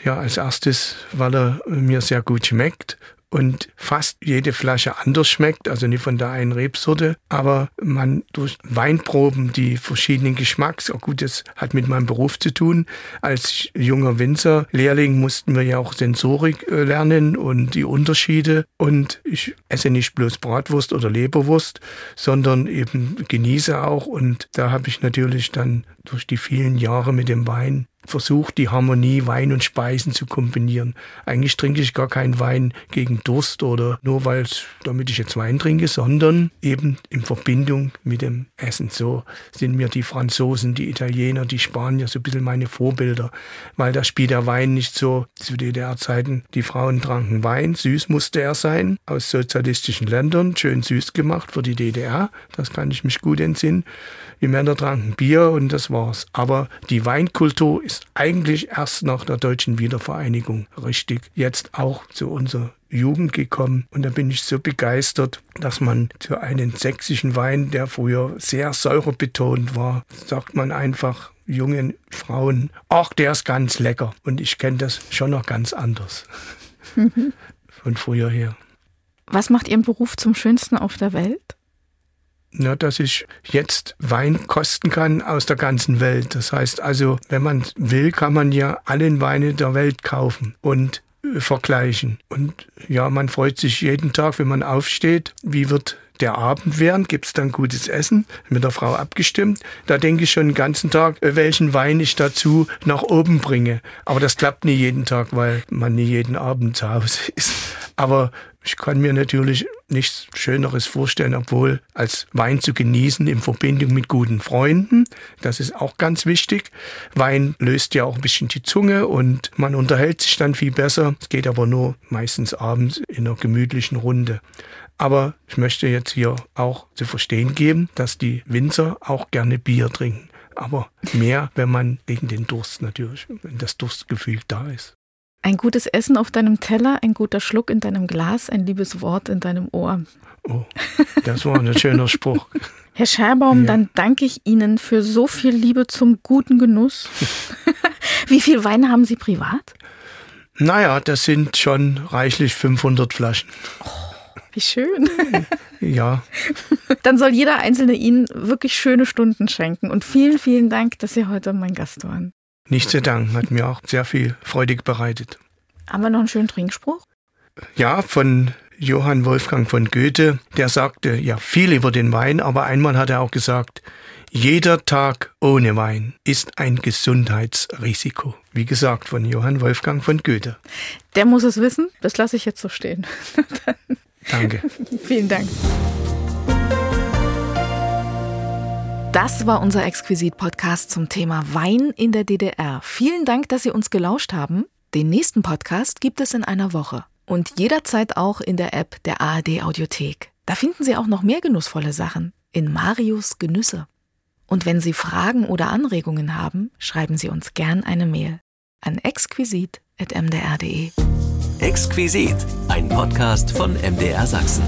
Ja, als erstes, weil er mir sehr gut schmeckt und fast jede Flasche anders schmeckt, also nicht von der einen Rebsorte, aber man durch Weinproben die verschiedenen Geschmacks, auch gut, das hat mit meinem Beruf zu tun. Als junger Winzer, Lehrling mussten wir ja auch Sensorik äh, lernen und die Unterschiede und ich esse nicht bloß Bratwurst oder Leberwurst, sondern eben genieße auch und da habe ich natürlich dann durch die vielen Jahre mit dem Wein versucht, die Harmonie Wein und Speisen zu kombinieren. Eigentlich trinke ich gar keinen Wein gegen Durst oder nur weil, damit ich jetzt Wein trinke, sondern eben in Verbindung mit dem Essen. So sind mir die Franzosen, die Italiener, die Spanier so ein bisschen meine Vorbilder, weil da spielt der Wein nicht so zu DDR-Zeiten. Die Frauen tranken Wein, süß musste er sein, aus sozialistischen Ländern, schön süß gemacht für die DDR, das kann ich mich gut entsinnen. Die Männer tranken Bier und das war's. Aber die Weinkultur ist eigentlich erst nach der deutschen Wiedervereinigung richtig jetzt auch zu unserer Jugend gekommen und da bin ich so begeistert, dass man zu einem sächsischen Wein, der früher sehr säurebetont war, sagt man einfach jungen Frauen, ach, der ist ganz lecker. Und ich kenne das schon noch ganz anders (laughs) von früher her. Was macht Ihren Beruf zum schönsten auf der Welt? Ja, dass ich jetzt Wein kosten kann aus der ganzen Welt. Das heißt also, wenn man will, kann man ja alle Weine der Welt kaufen und äh, vergleichen. Und ja, man freut sich jeden Tag, wenn man aufsteht, wie wird der Abend werden, gibt es dann gutes Essen, mit der Frau abgestimmt. Da denke ich schon den ganzen Tag, äh, welchen Wein ich dazu nach oben bringe. Aber das klappt nie jeden Tag, weil man nie jeden Abend zu Hause (laughs) ist. Aber ich kann mir natürlich nichts Schöneres vorstellen, obwohl als Wein zu genießen in Verbindung mit guten Freunden. Das ist auch ganz wichtig. Wein löst ja auch ein bisschen die Zunge und man unterhält sich dann viel besser. Es geht aber nur meistens abends in einer gemütlichen Runde. Aber ich möchte jetzt hier auch zu verstehen geben, dass die Winzer auch gerne Bier trinken. Aber mehr, wenn man gegen den Durst natürlich, wenn das Durstgefühl da ist. Ein gutes Essen auf deinem Teller, ein guter Schluck in deinem Glas, ein liebes Wort in deinem Ohr. Oh, das war ein schöner Spruch. (laughs) Herr Scherbaum, ja. dann danke ich Ihnen für so viel Liebe zum guten Genuss. (laughs) Wie viel Wein haben Sie privat? Naja, das sind schon reichlich 500 Flaschen. Oh, wie schön. (laughs) Ja. Dann soll jeder Einzelne Ihnen wirklich schöne Stunden schenken. Und vielen, vielen Dank, dass Sie heute mein Gast waren. Nicht zu danken, hat mir auch sehr viel Freude bereitet. Haben wir noch einen schönen Trinkspruch? Ja, von Johann Wolfgang von Goethe. Der sagte ja viel über den Wein, aber einmal hat er auch gesagt, jeder Tag ohne Wein ist ein Gesundheitsrisiko. Wie gesagt, von Johann Wolfgang von Goethe. Der muss es wissen. Das lasse ich jetzt so stehen. (laughs) Danke. Vielen Dank. Das war unser Exquisit-Podcast zum Thema Wein in der DDR. Vielen Dank, dass Sie uns gelauscht haben. Den nächsten Podcast gibt es in einer Woche und jederzeit auch in der App der ARD Audiothek. Da finden Sie auch noch mehr genussvolle Sachen in Marius Genüsse. Und wenn Sie Fragen oder Anregungen haben, schreiben Sie uns gern eine Mail an exquisit.mdr.de. Exquisit, ein Podcast von MDR Sachsen.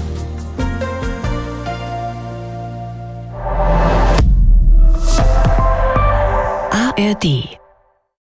ARD